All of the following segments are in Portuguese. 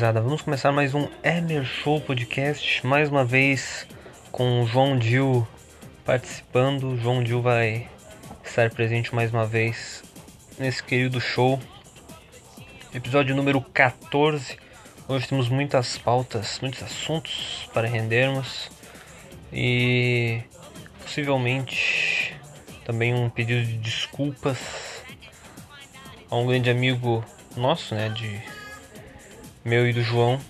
Gurizada. Vamos começar mais um Emer Show Podcast. Mais uma vez com o João Dil participando. O João Dil vai estar presente mais uma vez nesse querido show. Episódio número 14. Hoje temos muitas pautas, muitos assuntos para rendermos. E possivelmente também um pedido de desculpas a um grande amigo nosso, né? De meu e do João,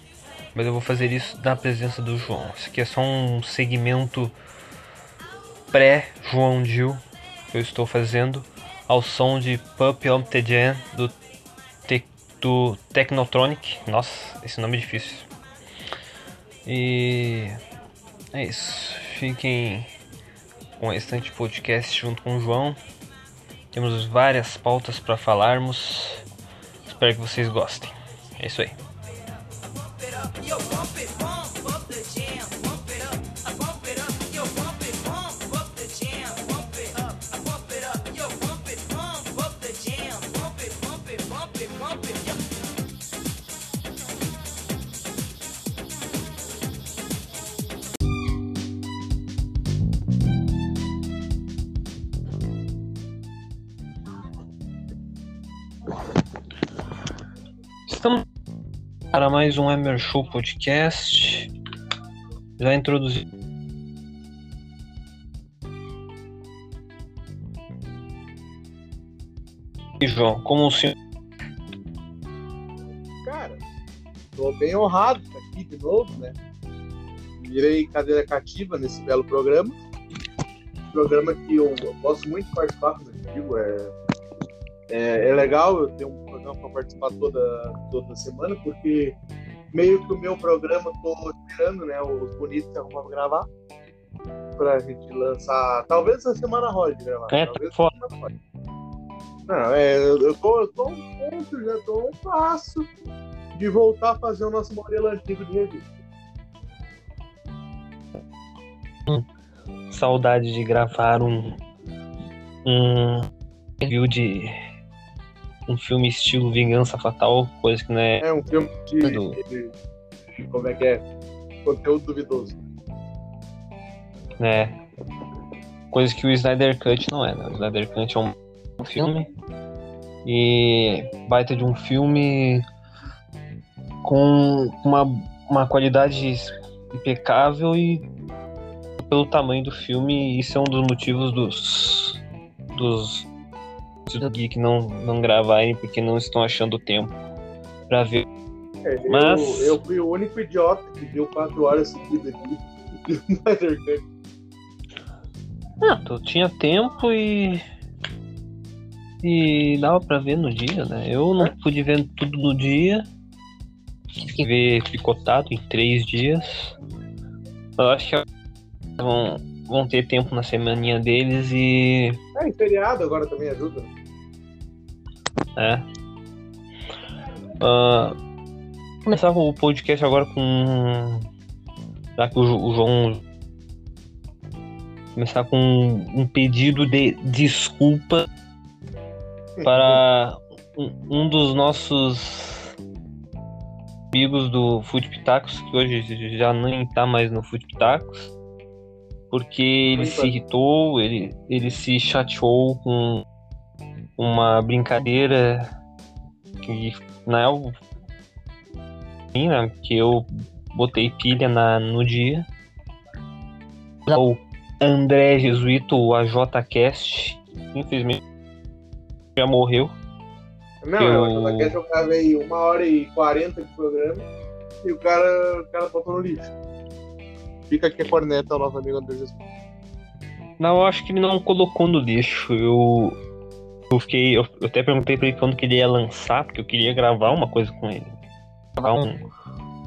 mas eu vou fazer isso na presença do João. Isso aqui é só um segmento pré-João Dil que eu estou fazendo ao som de Pup on Jam do, Te- do Technotronic. Nossa, esse nome é difícil. E é isso. Fiquem com o restante podcast junto com o João. Temos várias pautas para falarmos. Espero que vocês gostem. É isso aí. Yo, bump it, bump. Para mais um Emer Show Podcast. Já introduzi. E João, como o senhor. Cara, tô bem honrado de estar aqui de novo, né? Virei cadeira cativa nesse belo programa. Programa que eu gosto muito de participar, como eu digo. É, é, é legal eu ter um para participar toda, toda semana, porque meio que o meu programa tô esperando, né? Os bonitos que pra gravar. Pra gente lançar. Talvez essa semana rode gravar. É, tá talvez foda. semana rode. Não, é, eu, tô, eu tô a um ponto, já tô a um passo de voltar a fazer o nosso modelo antigo de revista. Saudade de gravar um. Um review de. Um filme estilo Vingança Fatal, coisa que não é. É um filme de, Do- de- de- Como é que é? Conteúdo duvidoso. né coisa que o Snyder Cut não é, né? O Snyder Cut é um filme e baita de um filme com uma, uma qualidade impecável e pelo tamanho do filme isso é um dos motivos dos dos do geek não não gravarem porque não estão achando tempo pra ver É, Mas- eu, eu fui o único idiota que viu quatro horas seguidas de Snyder. Ah, tu tinha tempo e. E dava pra ver no dia, né? Eu não pude ver tudo no dia. Tive que ver picotado em três dias. Eu acho que vão, vão ter tempo na semaninha deles e. É, e feriado agora também ajuda. É. Ah, começar o podcast agora com. Já que o, Jo- o João. Começar com um pedido de desculpa para um, um dos nossos amigos do Food Pitacos, que hoje já nem tá mais no Food Pitacos, porque ele se irritou, ele, ele se chateou com uma brincadeira que na Sim, né? Que eu botei pilha na, no dia. O André Jesuíto, o AJCast, infelizmente já morreu. Não, Eu- eu quer jogar aí uma hora e quarenta de programa e o cara, o cara botou no lixo. Fica aqui a corneta ao nosso amigo André Jesus. Não, eu acho que ele não colocou no lixo. Eu, eu fiquei. Eu, eu até perguntei pra ele quando que ele ia lançar, porque eu queria gravar uma coisa com ele. Gravar um,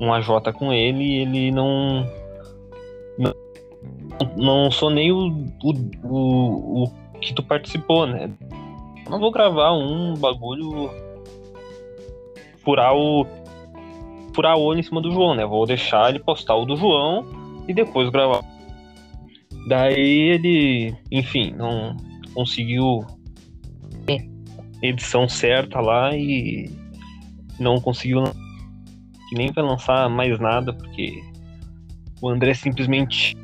um AJ com ele e ele não. Não, não sou nem o, o, o, o que tu participou, né? Não vou gravar um bagulho. Furar o. Furar o olho em cima do João, né? Vou deixar ele postar o do João e depois gravar. Daí ele, enfim, não conseguiu edição certa lá e não conseguiu que nem vai lançar mais nada porque o André simplesmente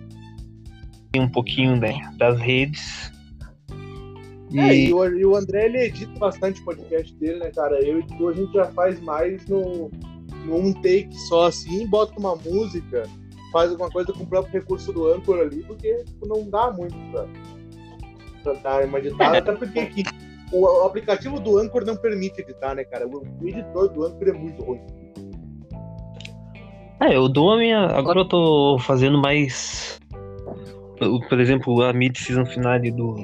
tem um pouquinho né, das redes É, e o, e o André ele edita bastante o podcast dele, né, cara? Eu e tu a gente já faz mais no, no um take só assim, bota uma música, faz alguma coisa com o próprio recurso do Anchor ali, porque tipo, não dá muito pra, pra dar uma editada, até porque aqui, o, o aplicativo do Anchor não permite editar, né, cara? O, o editor do Anchor é muito ruim. É, eu dou a minha. Agora eu tô fazendo mais. Por exemplo, a mid-season finale do,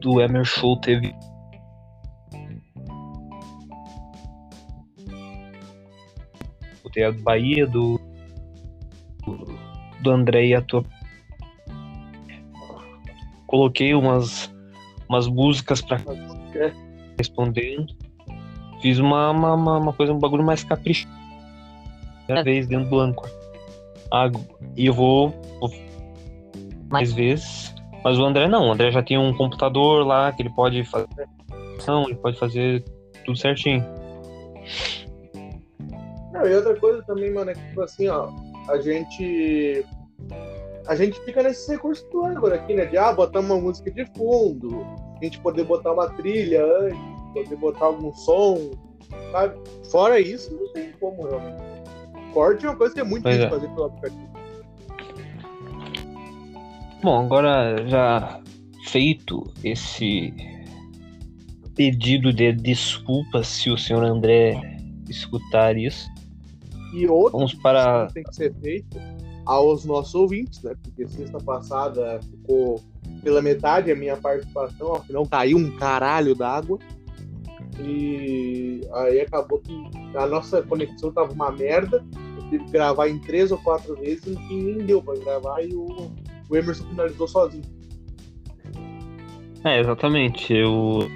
do Emer Show teve. Botei a Bahia, do. Do André e a tua. Coloquei umas. Umas músicas pra É. respondendo. Fiz uma, uma, uma, uma coisa, um bagulho mais caprichoso. Primeira vez dentro do Anchor. Ah, e eu vou, vou mais vezes. Mas o André não, o André já tem um computador lá que ele pode fazer. Não, ele pode fazer tudo certinho. Não, e outra coisa também, mano, é que, tipo assim, ó, a gente. A gente fica nesse recurso do Anchor aqui, né? De ah, botar uma música de fundo, a gente poder botar uma trilha antes, poder botar algum som, sabe? Fora isso, não tem como, realmente. Corte é uma coisa que é muito Pois difícil é. fazer pelo aplicativo. Bom, agora já feito esse pedido de desculpas se o senhor André escutar isso. E outro Vamos para. que tem que ser feito aos nossos ouvintes, né? Porque sexta passada ficou pela metade a minha participação, afinal caiu um caralho d'água. E aí acabou que a nossa conexão tava uma merda. Eu tive que gravar em três ou quatro vezes, fim nem deu pra gravar e o, o Emerson finalizou sozinho. É, exatamente. Eu,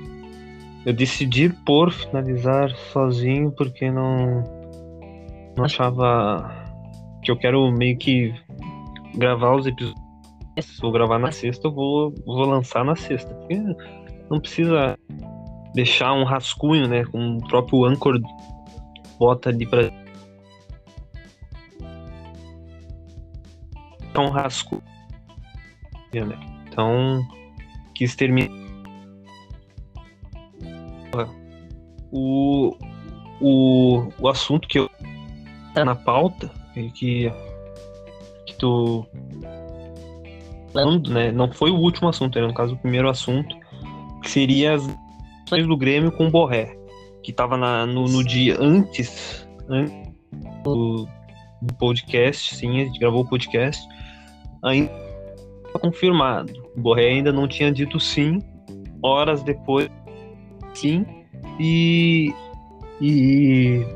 eu decidi por finalizar sozinho porque não, não achava que eu quero meio que gravar os episódios. Se eu gravar na sexta, eu vou, vou lançar na sexta. Porque não precisa deixar um rascunho, né? Com o próprio Anchor bota ali pra. Um rascunho. né? Então, quis terminar. O, o, o assunto que eu na pauta é que que tu falando, né? Não foi o último assunto, era no caso o primeiro assunto, que seria as ações do Grêmio com o Borré, que tava na, no, no dia antes, antes do, do podcast, sim, a gente gravou o podcast, ainda estava confirmado. O Borré ainda não tinha dito sim, horas depois, sim, e. E.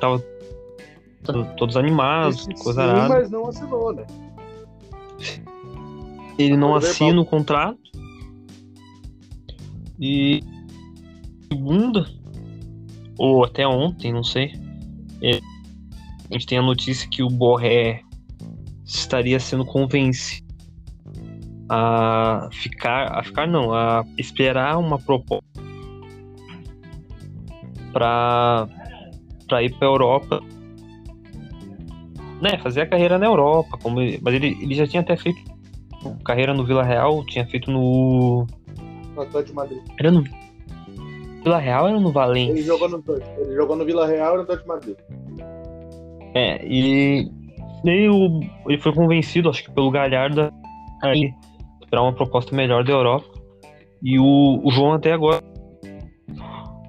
Tava to- todos animados, coisa sim, arada. mas não assinou, né? Ele não assina o contrato. E segunda, ou até ontem, não sei. é, a gente tem a notícia que o Borré estaria sendo convencido a ficar, a ficar não, a esperar uma proposta para para ir para Europa, né, fazer a carreira na Europa, como ele- mas ele, ele já tinha até feito carreira no Vila Real, tinha feito no No Atlético de Madrid. era no Vila Real ou era no Ele Valência? jogou no dois. Ele jogou no Vila Real e no Atlético de Madrid. É, e daí o, ele foi convencido, acho que pelo Galhardo, a ir esperar uma proposta melhor da Europa. E o, o João até agora.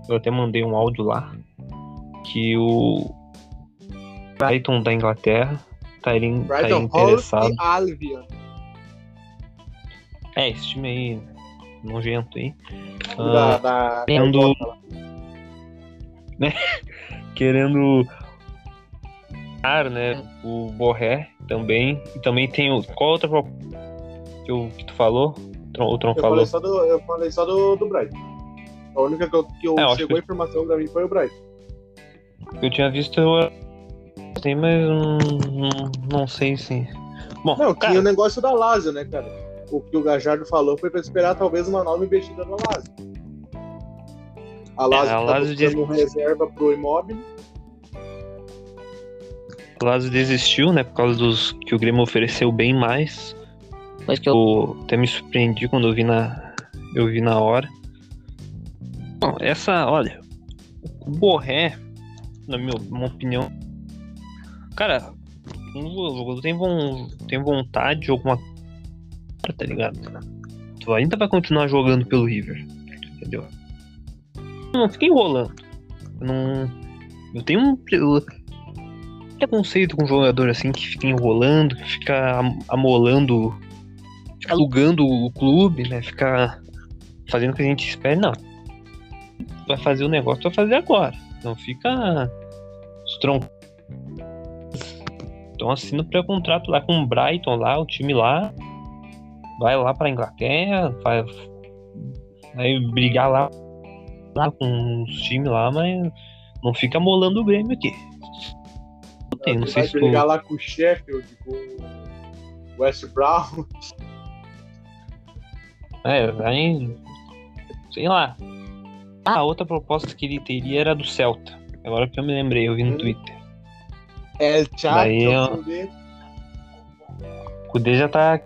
Eu até mandei um áudio lá. Que o Brighton da Inglaterra tá, in- tá interessado. e Albion. É, esse time aí, nojento aí. da, Ah, da tendo- Gaivota lá. querendo. Ah, né? O Borré também. E também tem o. Qual outra que, eu- que tu falou? O Tron, o Tron Eu falou. falei só do, eu falei só do, do Brighton. A única que, eu, que eu- É, chegou a informação pra mim foi o Brighton. Eu tinha visto. Eu... Tem, mas hum, hum, não sei se. Bom, Não, cara, tinha o negócio da Lazio, né, cara? O que o Gajardo falou foi pra esperar talvez uma nova investida na Lazio. A Lazio, É, a tá Lazio diz- buscando reserva pro imóvel. o Lazio desistiu, né? Por causa dos que o Grêmio ofereceu bem mais. Mas que eu. Eu até me surpreendi quando eu vi na, eu vi na hora. Bom, essa, olha, o Borré, na minha, minha opinião, cara, o jogador tem, tem vontade de alguma coisa, tá ligado? Tu ainda vai continuar jogando pelo River, entendeu? Não fica enrolando. Eu não, eu tenho um preconceito com jogador assim que fica enrolando, que fica am- amolando ficar alugando o clube, né? Ficar fazendo o que a gente espera, não. Vai fazer o negócio, vai fazer agora. Não fica strong. Então assina o pré-contrato lá com o Brighton lá, o time lá. Vai lá pra Inglaterra, vai, vai brigar lá, lá com os times lá, mas não fica molando o Grêmio aqui. Não tem, não sei vai se tu... brigar lá com o Sheffield, com o West Brown. É, vai. Sei lá. Ah, a outra proposta que ele teria era do Celta. Agora que eu me lembrei, eu vi no Hum. Twitter. El Daí eu- Chaco, O D já tá.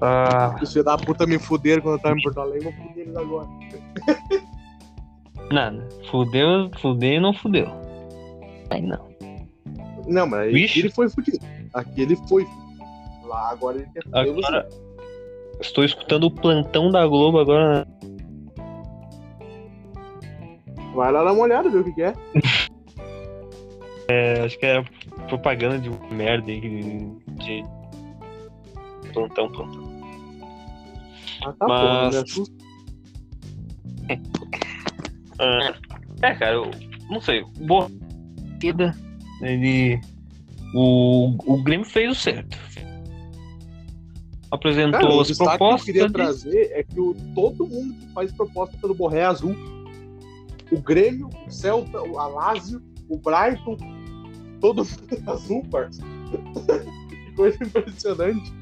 Tá. os filhos da puta me fuderam quando eu tava em Porto Alegre, vou fuder eles agora. Nada. Fudeu, fudeu e não fudeu. Aí não. Não, mas Vixe. ele foi fudido. Aqui ele foi. Lá agora ele quer fuder você. Agora. Estou escutando o plantão da Globo agora. Vai lá dar uma olhada, ver o que, que é. É, acho que é propaganda de merda aí. De. de- Plantão, plantão. Ah, tá Mas- bom, assusta. Ah, É, cara, eu não sei. Boa partida. Ele. O, o Grêmio fez o certo. Apresentou Cara, o as destaque que eu propostas. queria e- trazer é que o, todo mundo que faz proposta pelo Borré é azul. O Grêmio, o Celta, o Alásio, o Brighton, todo mundo é azul, parceiro. Coisa impressionante.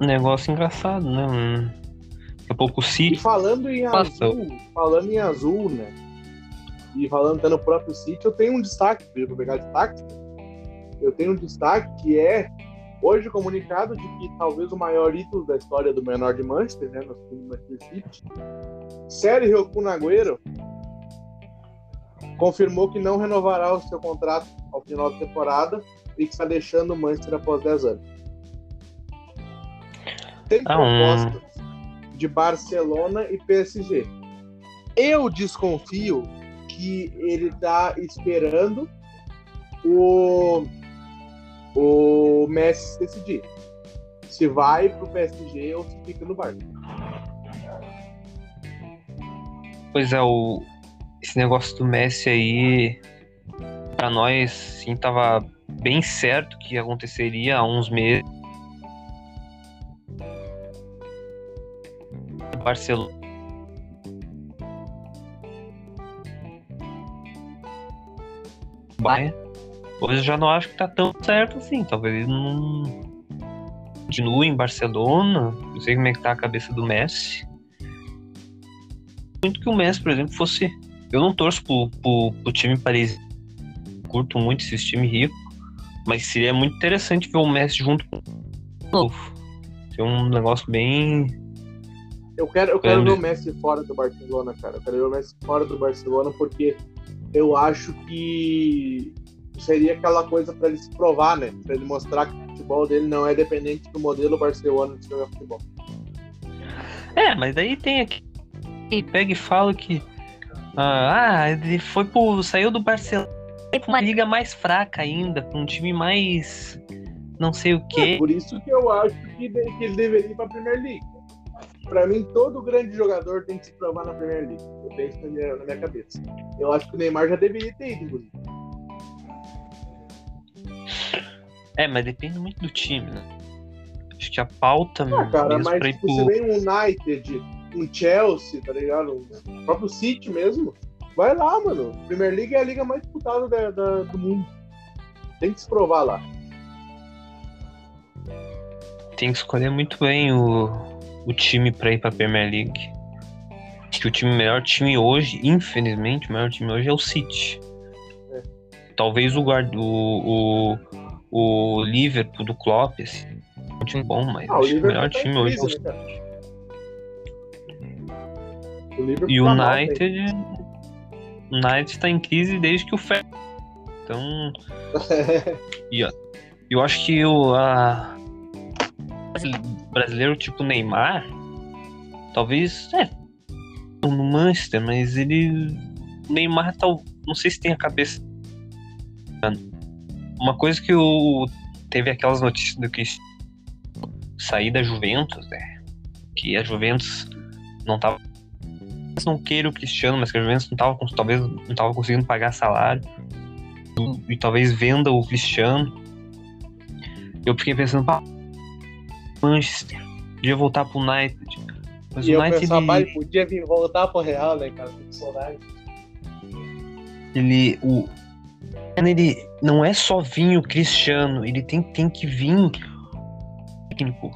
um negócio engraçado, né? Um- Daqui a pouco o E City. falando em Passa. azul, falando em azul, né? E falando até no próprio sítio, eu tenho um destaque, para pegar destaque. Eu tenho um destaque que é hoje o comunicado de que talvez o maior ídolo da história do menor de Manchester, né? No time do Manchester City, Sérgio Cunagüero, confirmou que não renovará o seu contrato ao final da temporada e que está deixando o Manchester após 10 anos. Tem Ah, propostas de Barcelona e PSG. Eu desconfio que ele está esperando o, o Messi decidir. Se vai pro PSG ou se fica no Barça. Pois é, o, esse negócio do Messi aí, pra nós, sim, tava bem certo que aconteceria há uns meses. Barcelona. Bayern. Hoje eu já não acho que tá tão certo assim. Talvez ele não continue em Barcelona. Não sei como é que tá a cabeça do Messi muito que o Messi, por exemplo, fosse. Eu não torço pro, pro, pro time parisiense. Curto muito esses times ricos. Mas seria muito interessante ver o Messi junto com o novo. Ser um negócio bem. Eu quero, eu quero Grande. ver o Messi fora do Barcelona, cara. Eu quero ver o Messi fora do Barcelona porque eu acho que seria aquela coisa para ele se provar, né? Para ele mostrar que o futebol dele não é dependente do modelo Barcelona de jogar futebol. É, mas daí tem aqui. E pega e fala que. Ah, ah, ele foi pro. saiu do Barcelona uma liga mais fraca ainda, com um time mais. não sei o É quê. por isso que eu acho que, de- que ele deveria ir para a Premier League. Para mim, todo grande jogador tem que se provar na Premier League. Eu tenho isso na minha, na minha cabeça. Eu acho que o Neymar já deveria ter ido, inclusive. É, mas depende muito do time, né? Acho que a pauta Ah, cara, mesmo mas pra ir tipo, pro. você vem um United, um Chelsea, tá ligado? O próprio City mesmo. Vai lá, mano. Premier League é a liga mais disputada da- da- do mundo. Tem que se provar lá. Tem que escolher muito bem o, o time pra ir pra Premier League. Acho que o time melhor time hoje, infelizmente, o melhor time hoje é o City. É. Talvez o, guard, o, o, o Liverpool do Klopp, assim, é um time bom, mas Ah, o acho que o melhor tá time hoje é o City. né, cara? O Liverpool E tá mal, né? United. O United tá em crise desde que o Fer. Então, eu acho que o a, brasileiro tipo Neymar, talvez é no Manchester, mas ele o Neymar tal, não sei se tem a cabeça. Uma coisa que o teve aquelas notícias do que sair da Juventus, né? Que a Juventus não tava não queira o Cristiano, mas que a Juventus não tava, talvez não tava conseguindo pagar salário e, e talvez venda o Cristiano. Eu fiquei pensando, pá, Manchester, podia voltar pro United. Mas E o eu United pensava, pai, ele, podia vir voltar pro Real, né, cara? Ele o ele não é só vir o Cristiano, ele tem, tem que vir técnico.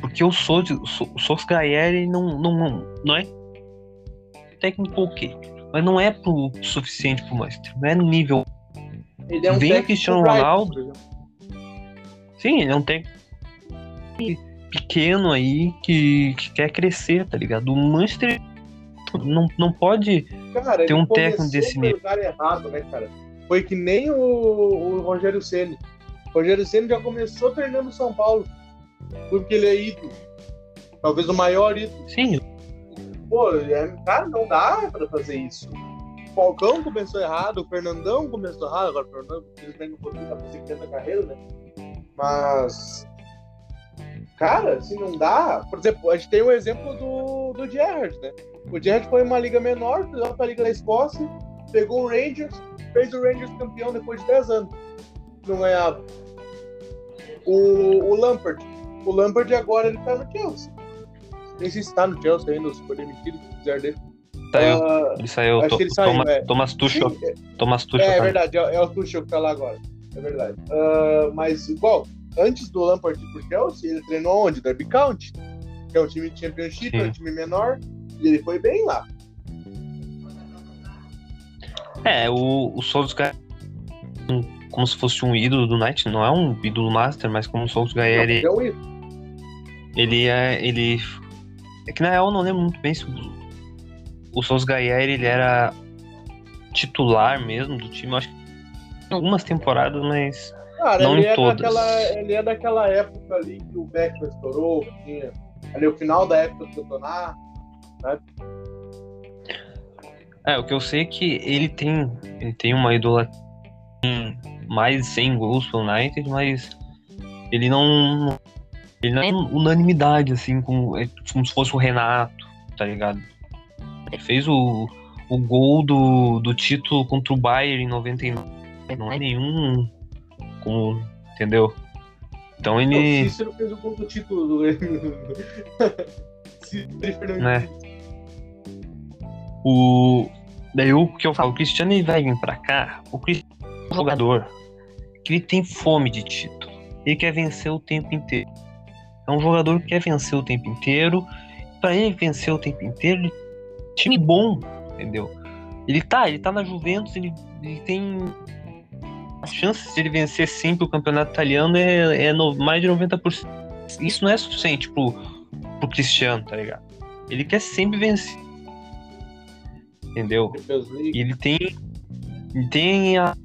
Porque o Sos- o So- o Solskjaer não, não, não é técnico ok, mas não é pro suficiente pro Manchester, não é no nível Ele é um Vem o Cristiano Ronaldo. Sim, ele é um técnico pequeno aí que, que quer crescer, tá ligado? O Manchester não, não pode. Cara, ele um técnico desse nível. errado, né, cara? Foi que nem o, o Rogério Ceni. O Rogério Ceni já começou treinando São Paulo. Porque ele é ídolo. Talvez o maior ídolo. Sim, Pô, é, cara, não dá pra fazer isso. O Falcão começou errado, o Fernandão começou errado, agora o Fernandão infelizmente não conseguiu tá conseguindo carreira, né? Mas. Cara, assim, não dá. Por exemplo, a gente tem o exemplo do, do Gerrard, né? O Gerrard foi uma liga menor, foi pra Liga da Escócia, pegou o Rangers, fez o Rangers campeão depois de 10 anos. Não ganhava. O, o Lampard. O Lampard agora ele tá no Chelsea. Nem sei se tá no Chelsea ainda, se foi demitido, se quiser dele. saiu. Ah, ele saiu. acho To- que ele saiu, Thomas, é. Thomas Tuchel. sim, é- Thomas Tuchel. é, tá- verdade, é, é o Tuchel que tá lá agora. É verdade. Ah, mas, igual, antes do Lampard ir pro Chelsea, ele treinou onde? Derby County, que é um time de Championship, é um Sim. time menor, e ele foi bem lá. É, o, o Solskjaer um- como se fosse um ídolo do Knight, não é um ídolo master, mas como o Solskjaer, ele, é um ele é. Ele. É que na real eu não lembro muito bem se o, o Solskjaer ele era titular mesmo do time. Acho que em algumas temporadas, mas. Cara, Não ele, em é todas. daquela, ele é daquela época ali que o Beckham estourou, que tinha ali o final da época do campeonato. É, o que eu sei é que ele tem. Ele tem uma idolatria em mais de 100 gols pelo United, mas ele não. Ele não é unanimidade, assim, como, é como se fosse o Renato, tá ligado? Ele fez o, o gol do, do título contra o Bayern em 99. Não é nenhum. Como, entendeu? Então O ele. Cícero fez o gol do título do Cícero Né? O. Daí o que eu falo, o Cristiano ele vai vir pra cá, o Cristiano é um jogador que ele tem fome de título. Ele quer vencer o tempo inteiro. É um jogador que quer vencer o tempo inteiro. Pra ele vencer o tempo inteiro, ele time bom, entendeu? Ele tá, ele tá na Juventus, ele, ele tem as chances de ele vencer sempre o campeonato italiano é, é no- mais de 90%. Isso não é suficiente pro, pro Cristiano, tá ligado? Ele quer sempre vencer. Entendeu? E ele tem. tem a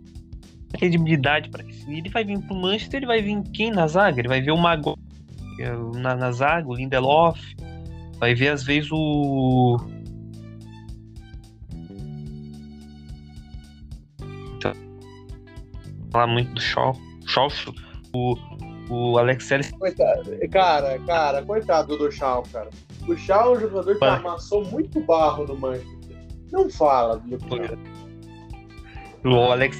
credibilidade para que ele vai vir pro Manchester, ele vai vir quem na zaga? Ele vai ver o Mago na, na zaga, o Lindelof, vai ver às vezes o falar muito do Shaw, Shaw o, o Alex Coitado. Cara, cara, coitado do Shaw, cara. O Shaw é um jogador que Vai. amassou muito barro no Manchester. Não fala do o Alex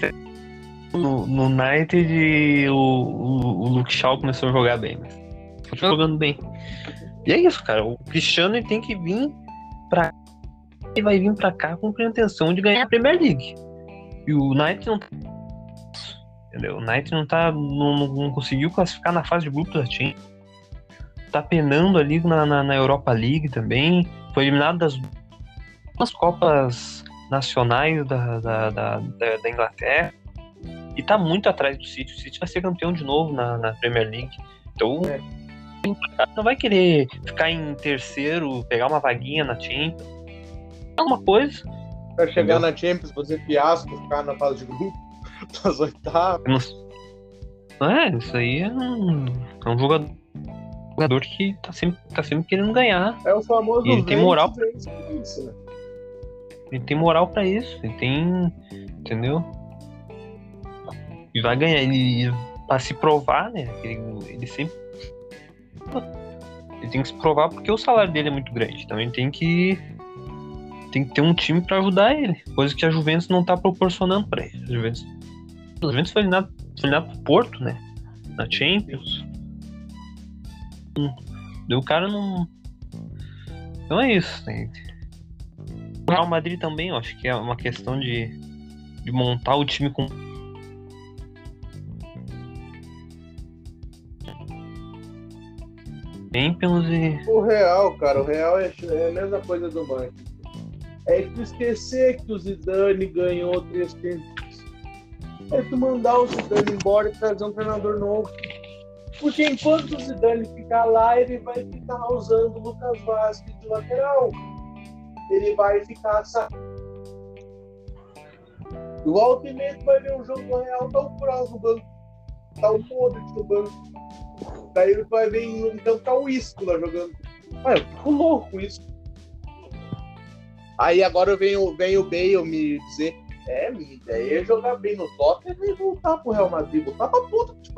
no, no United o, o, o Luke Shaw começou a jogar bem, mas continua jogando bem. E é isso, cara. O Cristiano ele tem que vir pra ele vai vir pra cá com a intenção de ganhar a Premier League. E o United não entendeu? O United não tá não, não- conseguiu classificar na fase de grupos da Champions. Tá penando ali na, na, na Europa League também. Foi eliminado das duas Copas Nacionais da, da, da, da, da Inglaterra. E tá muito atrás do City. O City vai ser campeão de novo na, na Premier League. Então, É. não vai querer ficar em terceiro, pegar uma vaguinha na Champions. É uma coisa. Pra chegar Entendeu? na Champions, fazer fiasco, ficar na fase de grupo, das oitavas. é, isso aí é um, é um jogador, jogador que tá sempre, tá sempre querendo ganhar. É o famoso E ele tem moral. vence, né? Ele tem moral pra isso. Ele tem. Entendeu? E vai ganhar. Ele, pra se provar, né? Ele, ele sempre. Ele tem que se provar porque o salário dele é muito grande. Então ele tem que. Tem que ter um time pra ajudar ele. Coisa que a Juventus não tá proporcionando pra ele. A Juventus, a Juventus foi eliminado, foi eliminado pro Porto, né? Na Champions. Hum, o cara não. Então é isso. O Real Madrid também, eu acho que é uma questão de, de montar o time com. Champions e. O Real, cara, o Real é, é a mesma coisa do Manchester. É tu esquecer que o Zidane ganhou três Champions. É tu mandar o Zidane embora e trazer um treinador novo. Porque enquanto o Zidane ficar lá, ele vai ficar usando o Lucas Vasquez de lateral. Ele vai ficar. O Altimento vai ver um jogo do Real, tá o Cross no banco. Tá o Modric no banco. Daí ele vai ver em então tá o Isco lá jogando. Ah, eu fico louco com isso. Aí agora vem o, vem o Bale me dizer: É, minha ideia é jogar bem no Tottenham e voltar pro Real Madrid. Voltar pra puta que.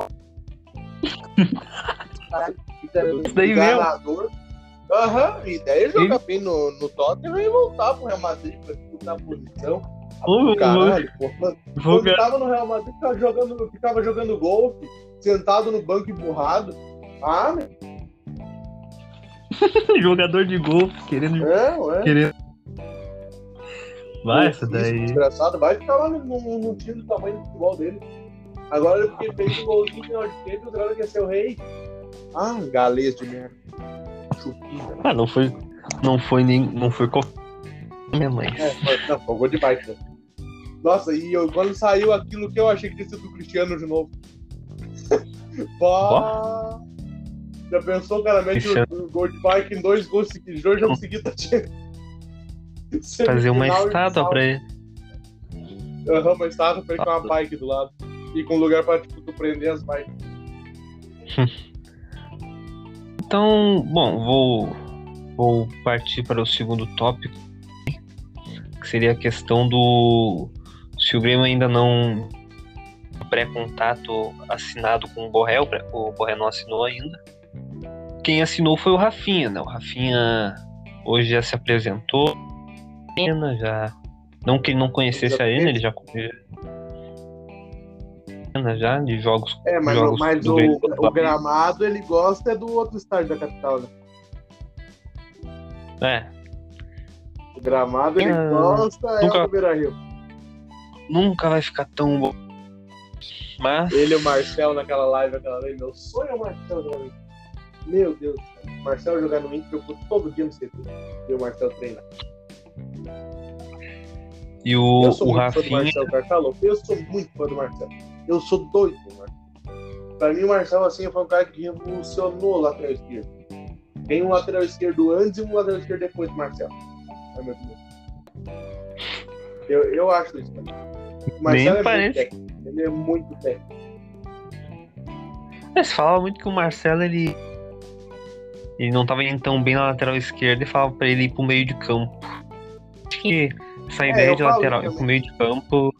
Caralho, Isso daí mesmo. Aham, a ideia é jogar bem no, no Tottenham e voltar pro Real Madrid pra disputar a posição. Ô, Caralho, pô. Mano, quando tava no Real Madrid, ficava jogando, ficava jogando golfe, sentado no banco emburrado. Ah, meu, jogador de gol querendo. é, ué. querendo... Vai, essa daí. Desgraçado, vai ficar lá no, no, no time do tamanho do futebol dele. Agora porque fez um golzinho final de tempo, o cara quer ser o rei. Ah, galês de merda. Chupinha. Ah, não foi. Não foi nem. Não foi com. Minha mãe. É, foi, não, foi gol demais, né? Nossa, e eu, quando saiu aquilo que eu achei que tinha sido do Cristiano de novo. Pá. Já pensou, cara, mete o, o gol de bike em dois gols seguidos, dois jogos seguidos, tá. Fazer uma estátua pra ele. Aham, uma estátua pra ele com uma bike do lado. E com lugar pra tipo, tu prender as bikes. Então, bom, vou, vou partir para o segundo tópico, que seria a questão do se o Grêmio ainda não pré-contato assinado com o Borré, o Borré não assinou ainda. Quem assinou foi o Rafinha, né? O Rafinha hoje já se apresentou, já não que ele não conhecesse a Arena, ele já já de jogos É, mas, Jogos mas o, o gramado ele gosta é do outro estádio da capital, né? é, O gramado ele Ah, gosta é nunca- o do Beira Rio. nunca vai ficar tão bom. Mas Ele e o Marcel naquela live, aquela vez, meu sonho é o Marcel no Inter. Meu Deus do céu. O Marcel jogar no Inter, eu vou todo dia no CT. E o Marcel treinar. e o, eu sou o muito fã do Rafinha Marcel, cara. Tá louco? Eu sou muito fã do Marcel. Eu sou doido do Marcel. Pra mim, o Marcel, assim, foi um cara que revolucionou o lateral esquerdo. Tem um lateral esquerdo antes e um lateral esquerdo depois do Marcel. É meu opinião. Eu, eu acho isso, cara. O Marcelo é muito parece. técnico. Ele é muito técnico. Mas falava muito que o Marcelo ele. Ele não tava indo tão bem na lateral esquerda e falava pra ele ir pro meio de campo. Acho que essa ideia eu de lateral ir pro meio de campo.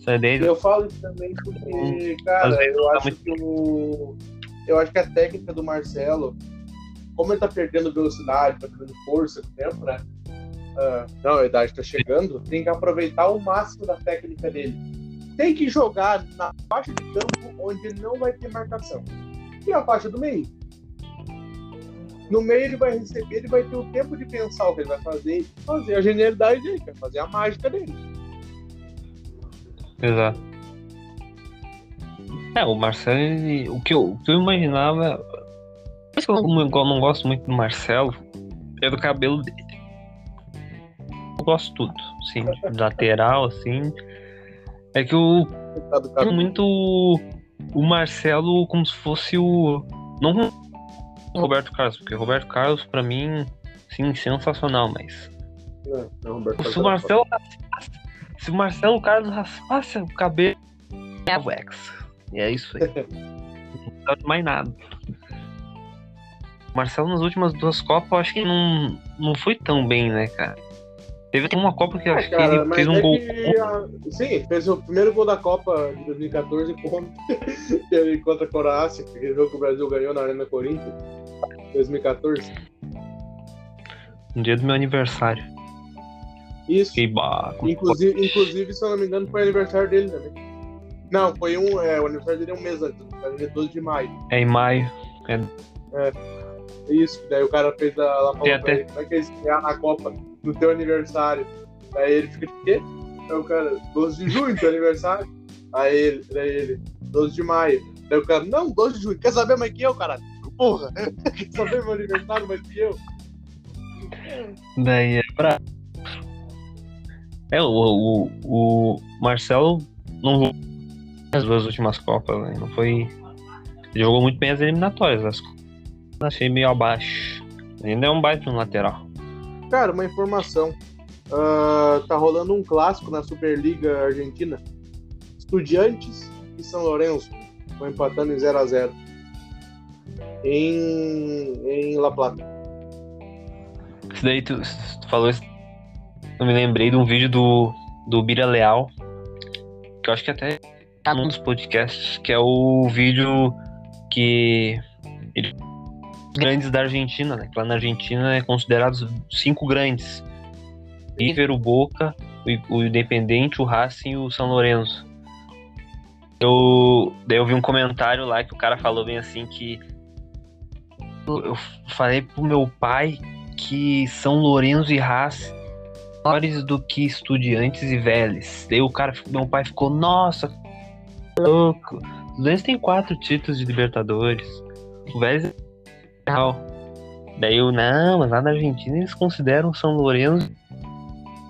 Essa ideia de. Eu falo isso também porque, cara, Às vezes eu tá acho muito- que o. Eu acho que a técnica do Marcelo, como ele tá perdendo velocidade, tá perdendo força com o tempo, né? Ah, não, a idade tá chegando, tem que aproveitar o máximo da técnica dele. Tem que jogar na faixa de campo onde ele não vai ter marcação. E a faixa do meio. No meio ele vai receber, ele vai ter o tempo de pensar o que ele vai fazer, e fazer a genialidade dele, é fazer a mágica dele. Exato. É, o Marcelo, o, que eu, o que eu imaginava. Por isso que eu não, eu não gosto muito do Marcelo é do cabelo dele. Eu gosto de tudo, assim, de lateral, assim. É que eu cara. muito o Marcelo como se fosse o. Não o Roberto Carlos, porque Roberto Carlos, pra mim, sim, sensacional, mas. Não, não, Roberto Se o Carlos. Marcelo raspasse, se o Marcelo Carlos raspasse o cabelo, é o X. E é isso aí. não precisa de mais nada. O Marcelo nas últimas duas Copas, eu acho que não, não foi tão bem, né, cara? Teve até uma Copa que eu acho que ele fez um é gol. que, ah, sim, fez o primeiro gol da Copa de 2014 contra, contra a Croácia, que o Brasil ganhou na Arena Corinthians, 2014. No dia do meu aniversário. Isso. Inclusive, inclusive, se eu não me engano, foi aniversário dele também. Não, foi um. É, o aniversário dele é um mês antes, foi 12 de maio. É em maio. Isso, daí o cara fez a, lá falou pra até- ele, como é que é na Copa no teu aniversário? Aí ele fica de quê? Aí o cara, 12 de junho, teu aniversário. Aí ele, daí ele, 12 de maio. Daí o cara, não, 12 de junho, quer saber mais que eu, caralho? Porra, quer saber meu aniversário mais que eu? Daí é pra. É, o, o, o Marcelo não jogou as duas últimas Copas, né? Não foi. Ele jogou muito bem as eliminatórias. As achei meio abaixo. Ainda é um baita no lateral. Cara, uma informação. Ah, tá rolando um clássico na Superliga Argentina. Estudiantes e São Lourenço. Estão empatando em 0x0. Em, em La Plata. Isso daí tu, tu falou isso. Eu me lembrei de um vídeo do, do Bira Leal. Que eu acho que até tá num dos podcasts, que é o vídeo que ele, grandes da Argentina, né? Que lá na Argentina é considerados os cinco grandes. River, o Boca, o, o Independente, o Racing e o São Lourenço. Eu, daí eu vi um comentário lá que o cara falou bem assim que eu, eu falei pro meu pai que São Lourenço e Racing maiores do que Estudiantes e Vélez. Daí o cara, meu pai ficou, nossa, louco. Os dois têm quatro títulos de Libertadores. O Vélez é real. Daí eu, não, mas lá na Argentina eles consideram São Lourenço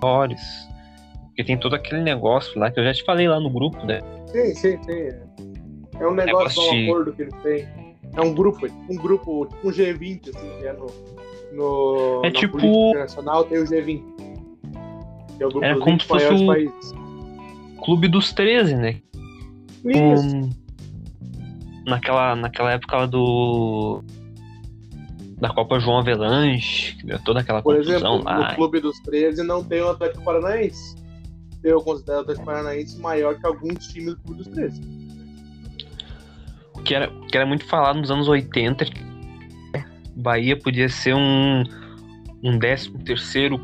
maiores. Porque tem todo aquele negócio lá que eu já te falei lá no grupo, né? Sim, sim, sim. É um negócio, Negócio de- acordo que eles têm. É um grupo, um grupo, tipo um G20, assim, que é no. no É tipo- internacional tem o G20. Que é o grupo É dos como 20 se fosse maiores o- países. Clube dos 13, né? Isso. Um, naquela, naquela época do. Da Copa João Avelanche, toda aquela Por confusão exemplo, lá. no Clube dos 13 não tem o Atlético Paranaense. Eu considero o Atlético Paranaense maior que alguns times do Clube dos 13. Que era, que era muito falado nos anos 80. que Bahia podia ser um, um 13 terceiro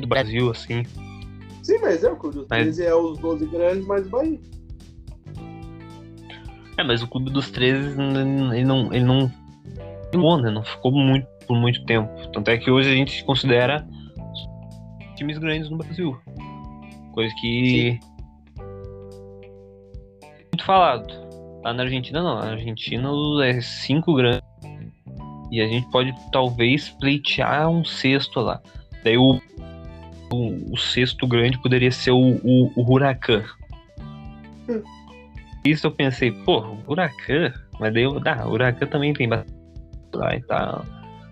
do Brasil, assim. Sim, mas é o Clube dos Mas- 13 é os 12 grandes mais Bahia. É, mas o Clube dos 13, n- ele não, ele não ficou, né? Não ficou muito, por muito tempo. Tanto é que hoje a gente considera times grandes no Brasil. Coisa que. Muito falado. Lá na Argentina não. Na Argentina é cinco grandes. E a gente pode talvez pleitear um sexto lá. Daí o, o, o sexto grande poderia ser o, o, o Huracan. Isso eu pensei, pô, Huracan, mas daí eu, ah, o Huracan também tem bastante lá e tal,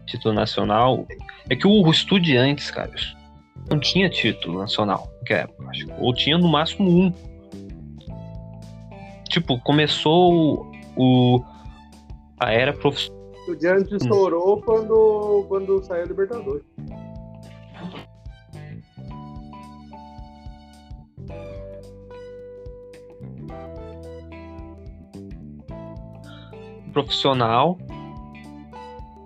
título nacional. É que o Estudiantes, cara, não tinha título nacional naquela época, acho. Ou tinha no máximo um. Tipo, começou o, a era profissional. O Diante estourou quando, quando saiu a Libertadores. profissional.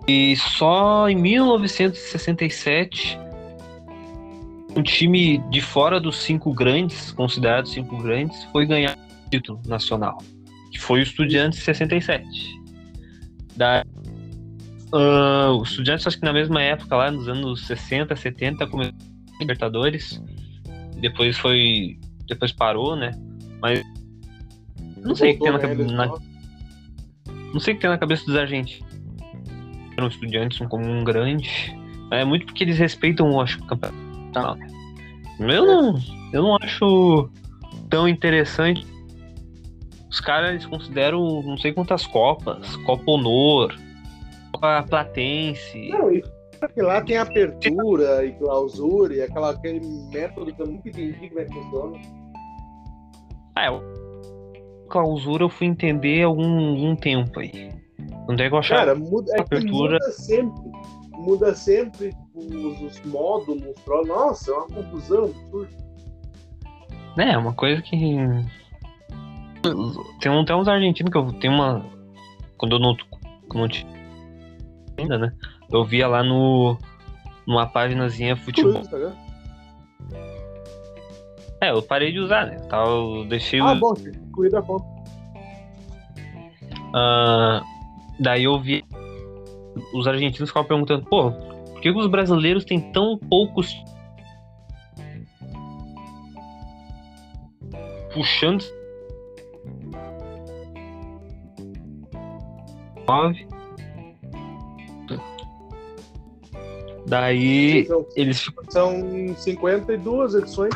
E só em 1967 um time de fora dos cinco grandes, considerados cinco grandes, foi ganhar título nacional, que foi o Estudiantes 67. Da, uh, o Estudiantes, acho que na mesma época, lá nos anos 60, 70, começou a Libertadores, depois foi. depois parou, né? Mas. Não sei o que tem na, cabeça na, não sei o que tem na cabeça dos argentinos. Eram estudiantes, um comum grande. É muito porque eles respeitam, acho, o campeonato. Tá. Eu não, eu não acho tão interessante. Os caras consideram não sei quantas copas, Copa Honor, Copa Platense. Não, e lá tem apertura e clausura e aquela, aquele método que eu nunca entendi como é que funciona. Ah, é, clausura eu fui entender algum, algum tempo aí. Não tem que achar. Cara, muda, é apertura... muda sempre. Muda sempre os, os módulos. Nossa, é uma confusão absurda. É, é, uma coisa que. Tem, um, tem uns argentinos que eu tenho uma. Quando eu não, não tinha ainda, né? Eu via lá no. numa páginazinha futebol. Isso, é, eu parei de usar, né? Eu deixei ah, o... bom, excluído a conta. Daí eu vi os argentinos ficavam perguntando, pô, por que os brasileiros têm tão poucos puxando nove daí são, eles são 52 edições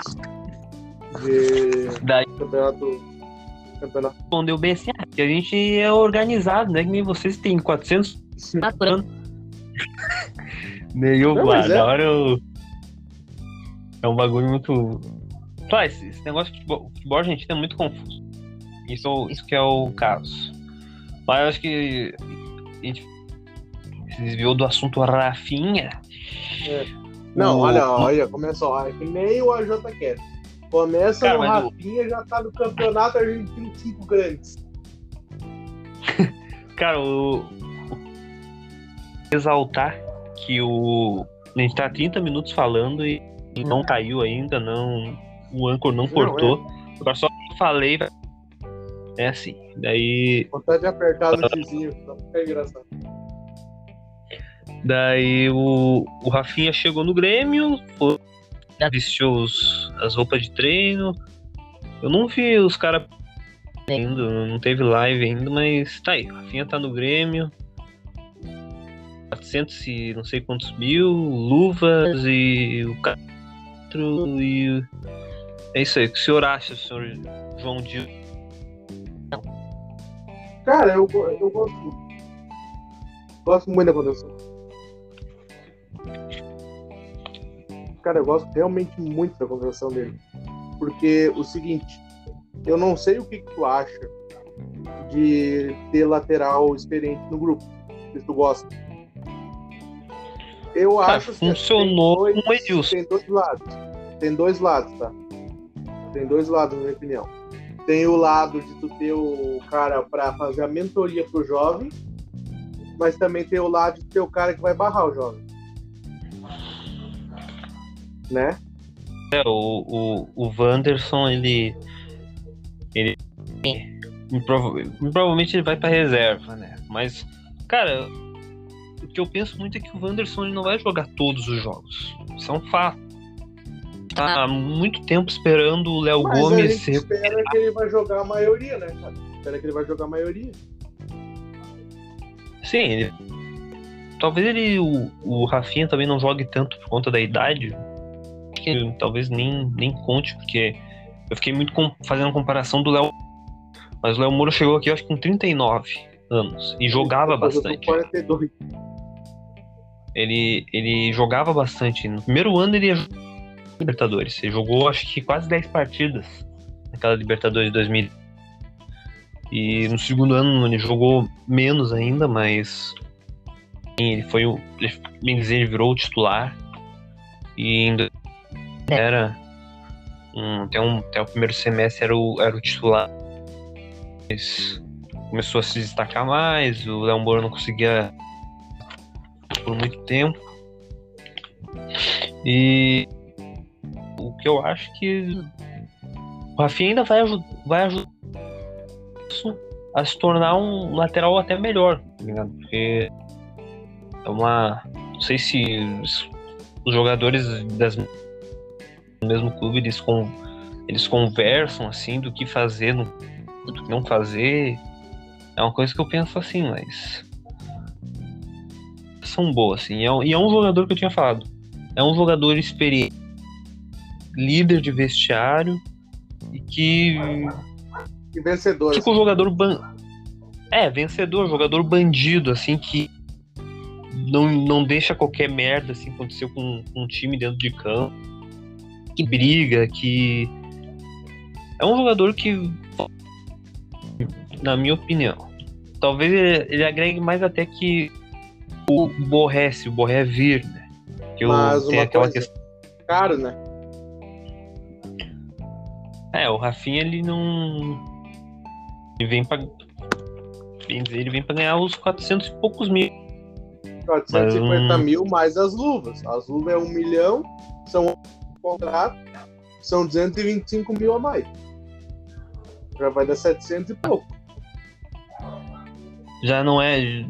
de Daí, campeonato. campeonato. Respondeu bem assim: ah, que a gente é organizado, né? Que nem vocês têm 400 matando. Meio guarda, é. hora eu. É um bagulho muito. Tá, esse, esse negócio de futebol, futebol argentino é muito confuso. Isso, isso que é o caso. Mas eu acho que a gente se desviou do assunto Rafinha. É. Não, o... olha, olha, começou. É que nem o AJCast. Começa Cara, no Rafinha, eu... já tá no campeonato argentino cinco grandes. Cara, o... exaltar que o a gente tá 30 minutos falando e não caiu ainda, não o Anchor não, não cortou. É. Agora só falei é assim. Daí. Vontade de apertar no vizinho, só fica engraçado. Daí o, o Rafinha chegou no Grêmio, foi vestiu os, as roupas de treino. Eu não vi os caras ainda, não teve live ainda, mas tá aí. A Rafinha tá no Grêmio. 400 e não sei quantos mil, luvas e o 4 e. É isso aí. O que o senhor acha, senhor João Dio? Cara, eu, eu gosto. Gosto muito da condição. cara, eu gosto realmente muito da contratação dele. Porque o seguinte, eu não sei o que, que tu acha de ter lateral experiente no grupo, se tu gosta. Eu acho que funcionou dois, com o Edilson. Tem dois lados. Tem dois lados, tá? Tem dois lados, na minha opinião. Tem o lado de tu ter o cara para fazer a mentoria pro jovem, mas também tem o lado de ter o cara que vai barrar o jovem né? É, o, o, o Wanderson, ele. Ele. Provavelmente ele vai pra reserva, né? Mas, cara, o que eu penso muito é que o Wanderson ele não vai jogar todos os jogos. Isso é um fato. Tá há muito tempo esperando o Léo Gomes. A gente espera que ele vai jogar a maioria, né, cara? Espera que ele vai jogar a maioria. Sim, ele... talvez ele, o, o Rafinha também não jogue tanto por conta da idade, que talvez nem, nem conte, porque eu fiquei muito com, fazendo comparação do Léo. Mas o Léo Moura chegou aqui, acho que com 39 anos. E jogava bastante. 42. Ele, ele jogava bastante. No primeiro ano ele ia Libertadores. Ele jogou acho que quase 10 partidas naquela Libertadores de 2000. E no segundo ano ele jogou menos ainda, mas ele foi o. Bem dizer, ele virou o titular. E ainda era. Um, até, um, até o primeiro semestre era o, era o titular. Mas começou a se destacar mais, o Léo Moura não conseguia por muito tempo. E o que eu acho que o Rafinha ainda vai, vai ajudar a se tornar um lateral até melhor, tá ligado? Porque é uma. Não sei se os jogadores das, do mesmo clube eles, eles conversam assim do que fazer, no, do que não fazer. É uma coisa que eu penso assim, mas. São boas, assim. É, e é um jogador que eu tinha falado. É um jogador experiente, líder de vestiário e que E vencedor. Tipo um jogador ban... É, vencedor, jogador bandido, assim, que não, não deixa qualquer merda assim acontecer com, com um time dentro de campo. Que briga, que. É um jogador que. Na minha opinião. Talvez ele, ele agregue mais até que o Borré, se o Borré vir, né? Que eu, Mas tem uma aquela coisa- questão. Caro, né? É, o Rafinha ele não. Ele vem pra. Bem dizer, ele vem pra ganhar os 400 e poucos mil. 450 Mas, mil mais as luvas. As luvas é um milhão, são contrato, são 225 mil a mais. Já vai dar 700 e pouco. Já não é.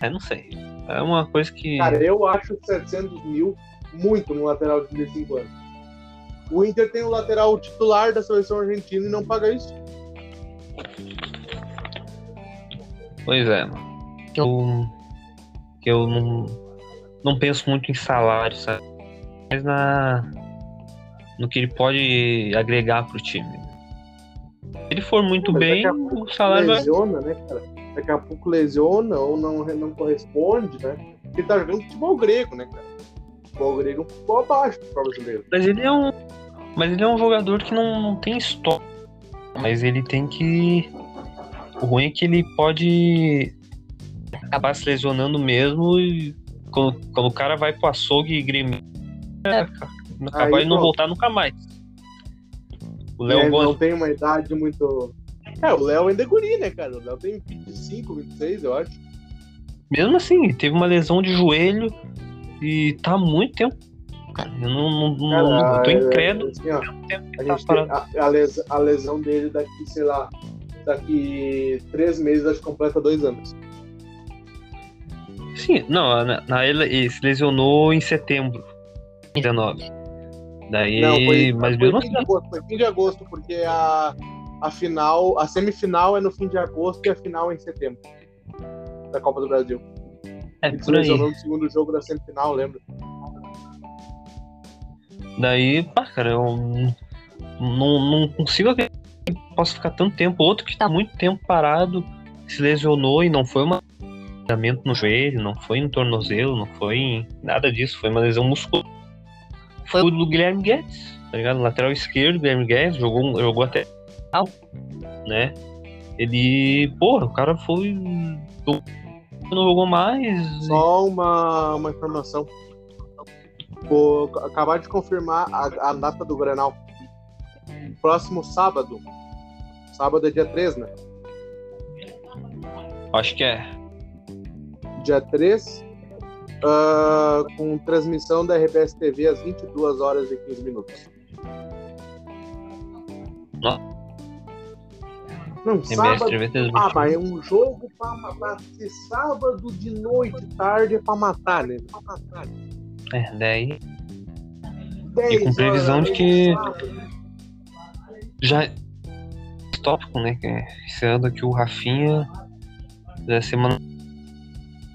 É, não sei. É uma coisa que. Cara, eu acho 700 mil muito no lateral de 35 anos. O Inter tem o lateral titular da seleção argentina e não paga isso. Pois é, mano. Que eu, que eu não, não penso muito em salário, sabe? Mas na, no que ele pode agregar pro time. Se ele for muito Mas bem, daqui a pouco o salário vai. lesiona, né, cara? Daqui a pouco lesiona ou não, não corresponde, né? Porque tá jogando futebol grego, né, cara? Futebol grego é um futebol abaixo do futebol brasileiro. Mas ele é um. Mas ele é um jogador que não, não tem história. Mas ele tem que. O ruim é que ele pode acabar se lesionando mesmo e quando, quando o cara vai pro açougue e grêmio. É, acabar de não voltar nunca mais. O Léo Léo não tem uma idade muito. É, o Léo ainda é guri, né, cara? O Léo tem 25, 26, eu acho. Mesmo assim, teve uma lesão de joelho e tá muito tempo. Cara, eu não, não, não- Cara, eu tô é- incrédulo assim, ó, a, tá tem a, a les- a lesão dele daqui, sei lá, daqui três meses, acho que completa dois anos. Sim, não, na, na, ele, ele se lesionou em setembro, 19. Daí, Não, foi, mas foi mesmo fim assim, de agosto, foi fim de agosto, porque a, a final, a semifinal é no fim de agosto e a final é em setembro. Da Copa do Brasil. É Ele se por aí. lesionou no segundo jogo da semifinal, lembra? Daí, pá, cara, eu não, não consigo acreditar que possa ficar tanto tempo. Outro que tá muito tempo parado, se lesionou e não foi um ligamento no joelho, não foi no tornozelo, não foi em nada disso, foi uma lesão muscular. Foi o do Guilherme Guedes, tá ligado? Lateral esquerdo, Guilherme Guedes, jogou, jogou até. né? Ele, porra, o cara foi. Não jogou mais. Só uma, uma informação. Vou acabar de confirmar a, a data do Grenal. Próximo sábado. Sábado é dia 3, né? Acho que é. Dia 3. ah, com transmissão da RBS TV às 22 horas e 15 minutos. Não. Não, MBS sábado. Ah, mas é um jogo pra matar. Se sábado de noite, tarde, é pra matar, né? Pra matar. É, daí. 10 com previsão de que- horas, sábado. já tópico, né? Que é esse ano que o Rafinha da semana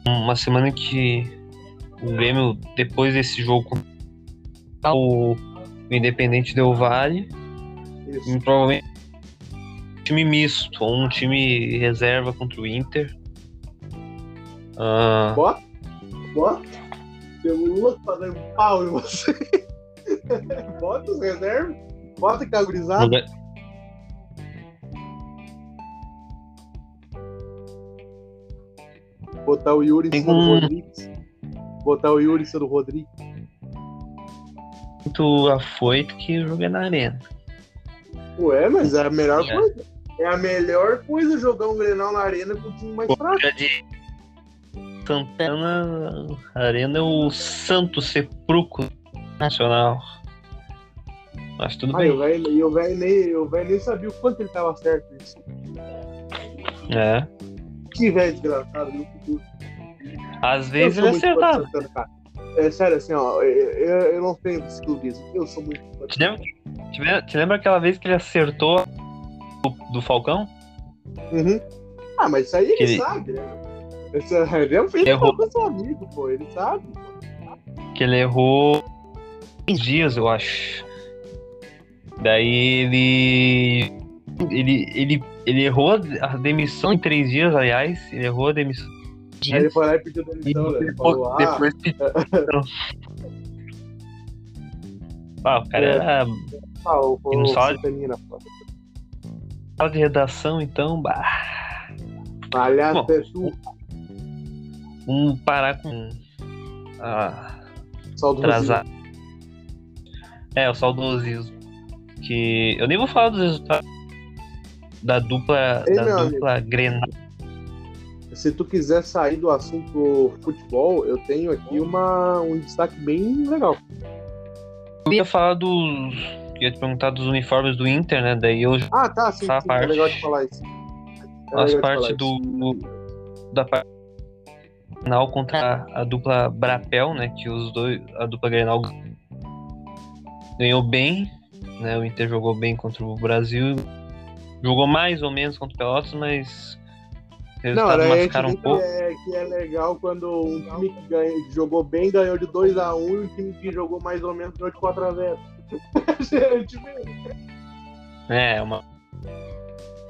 uma semana que o Grêmio depois desse jogo o, Independente Del Vale Isso. e provavelmente time misto ou um time reserva contra o Inter. Ah, Bota? Bota? Pra dar um pau em você. Bota os reservas, bota que tá. Joga- Botar o Yuri em cima do Rodrigues. Botar o Yuri em cima do Rodrigues. muito afoito que joguei na arena. Ué, mas é a melhor É. coisa. É a melhor coisa jogar um Grenal na arena com o time mais fraco. De Santana Arena é o Santo Sepulcro Nacional. Mas tudo Aí bem. o velho e o velho nem, nem sabia o quanto ele tava certo nisso. É. Que velho desgraçado no futuro. Às Eu vezes ele do acertava. É sério, assim, ó, eu, eu, eu não tenho esse clubismo. Eu sou muito. Te lembra, te lembra- te lembra aquela vez que ele acertou do, Falcão? Uhum. Ah, mas isso aí ele ele- sabe, né? Esse, ele é um filho Errou. do seu amigo, pô. Ele sabe. Que ele errou 15 dias, eu acho. Daí ele. Ele, ele, ele errou a demissão em três dias, aliás. Ele errou a demissão em Aí ele foi lá e pediu E demissão, né? Ele depois, falou, ah, depois pediu. Ah, o cara É. era ah, o, E o pô. Sala de redação, então, bah, Aliás, Bom. é vamos parar com a saudosismo. atrasar. É, o saudosismo. Que eu nem vou falar dos resultados da dupla, Ei, da dupla Grenal. Se tu quiser sair do assunto futebol, eu tenho aqui uma, um destaque bem legal. Eu ia falar dos. Ia te perguntar dos uniformes do Inter, né? Daí eu Ah, tá, sim, sim, parte. é legal de falar isso. É de parte falar do. Da parte Grenal contra a dupla Brapel, né? Que os dois. A dupla Grenal ganhou bem, né? O Inter jogou bem contra o Brasil. Jogou mais ou menos contra o Pelotas, mas. Não, era machucaram um pouco. é, que é legal quando um time que, ganha, que jogou bem ganhou de 2x1 e um time que jogou mais ou menos ganhou de 4x0. Mesmo. É, uma.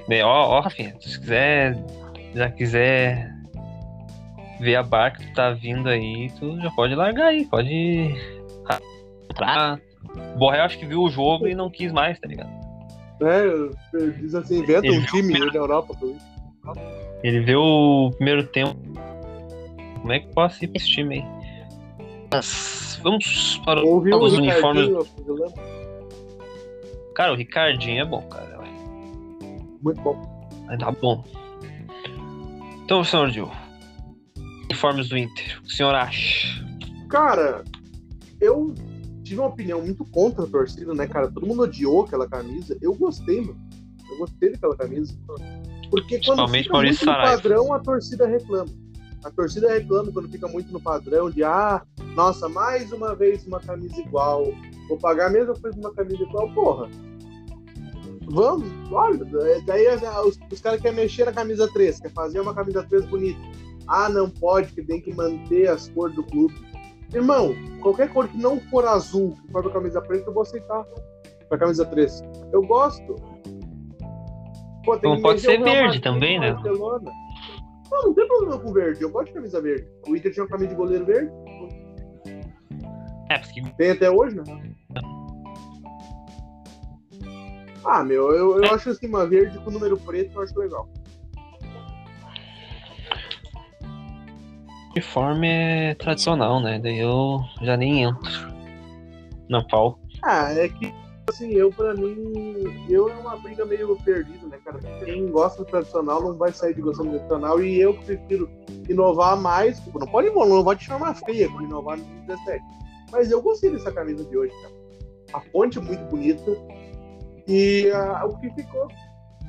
Bem, ó, ó, Rafinha, se quiser. Já quiser ver a barca que tá vindo aí, tu já pode largar aí, pode. Ah, Borré acho que viu o jogo e não quis mais, tá ligado? É, diz assim, inventa Ele um time aí da Europa pra mim. Ele viu o primeiro tempo. Como é que posso ir pra esse time aí? Mas vamos para o os uniformes. Cara, o Ricardinho é bom, cara. Muito bom. Vai dar bom. Então, senhor Gil. Uniformes do Inter. O senhor acha? Cara, eu tive uma opinião muito contra a torcida, né, cara? Todo mundo odiou aquela camisa. Eu gostei, mano. Eu gostei daquela camisa. Porque quando fica muito Saraiva. padrão, a torcida reclama. A torcida reclama quando fica muito no padrão de ah, nossa, mais uma vez uma camisa igual. Vou pagar a mesma coisa uma camisa igual, porra. Vamos, olha, daí ah, os, os caras querem mexer na camisa 3, quer fazer uma camisa 3 bonita. Ah, não pode, que tem que manter as cores do clube. Irmão, qualquer cor que não for azul, que for pra camisa preta, eu vou aceitar. Pra camisa 3. Eu gosto. Pô, tem Não que pode ser verde também, né? Barcelona. Não, não tem problema com verde. Eu gosto de camisa verde. O Inter tinha uma camisa de goleiro verde. É, porque Tem até hoje, né? Ah, meu, eu, eu acho assim, uma verde com número preto, eu acho legal. uniforme é tradicional, né? Daí eu já nem entro na pau. Ah, é que, assim, eu pra mim, eu é uma briga meio perdida, né, cara? Quem gosta do tradicional não vai sair de gostando do tradicional e eu prefiro inovar mais, tipo, não pode não vai te chamar feia por inovar no 2017. Mas eu gostei dessa camisa de hoje, cara. A fonte é muito bonita e ah, o que ficou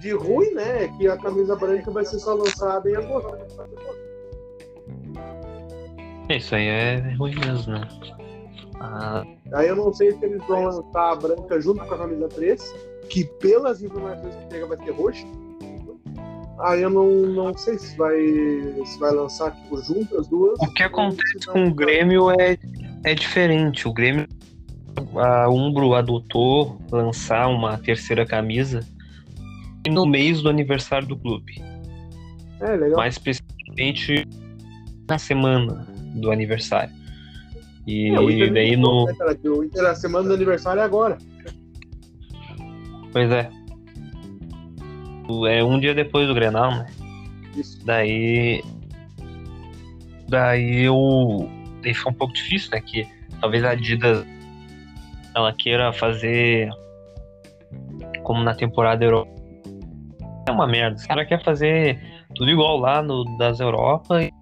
de ruim, né, é que a camisa branca vai ser só lançada em agosto. Isso aí é ruim mesmo, né? Ah, Aí eu não sei se eles vão lançar a branca junto com a camisa 3, que pelas informações que chega vai ser roxa. Aí eu não, não sei se vai, se vai lançar tipo, junto as duas. o que acontece com o Grêmio é, é diferente. O Grêmio, a Umbro adotou lançar uma terceira camisa no mês do aniversário do clube. É, legal. mais especificamente na semana do aniversário. E É, daí no. né, cara, que o Inter, a semana do aniversário é agora. Pois é. É um dia depois do Grenal, né? Isso. Daí. Daí eu. Daí fica um pouco difícil, né? Que talvez a Adidas ela queira fazer como na temporada Europa. É uma merda. Os caras querem fazer tudo igual lá no, das Europa e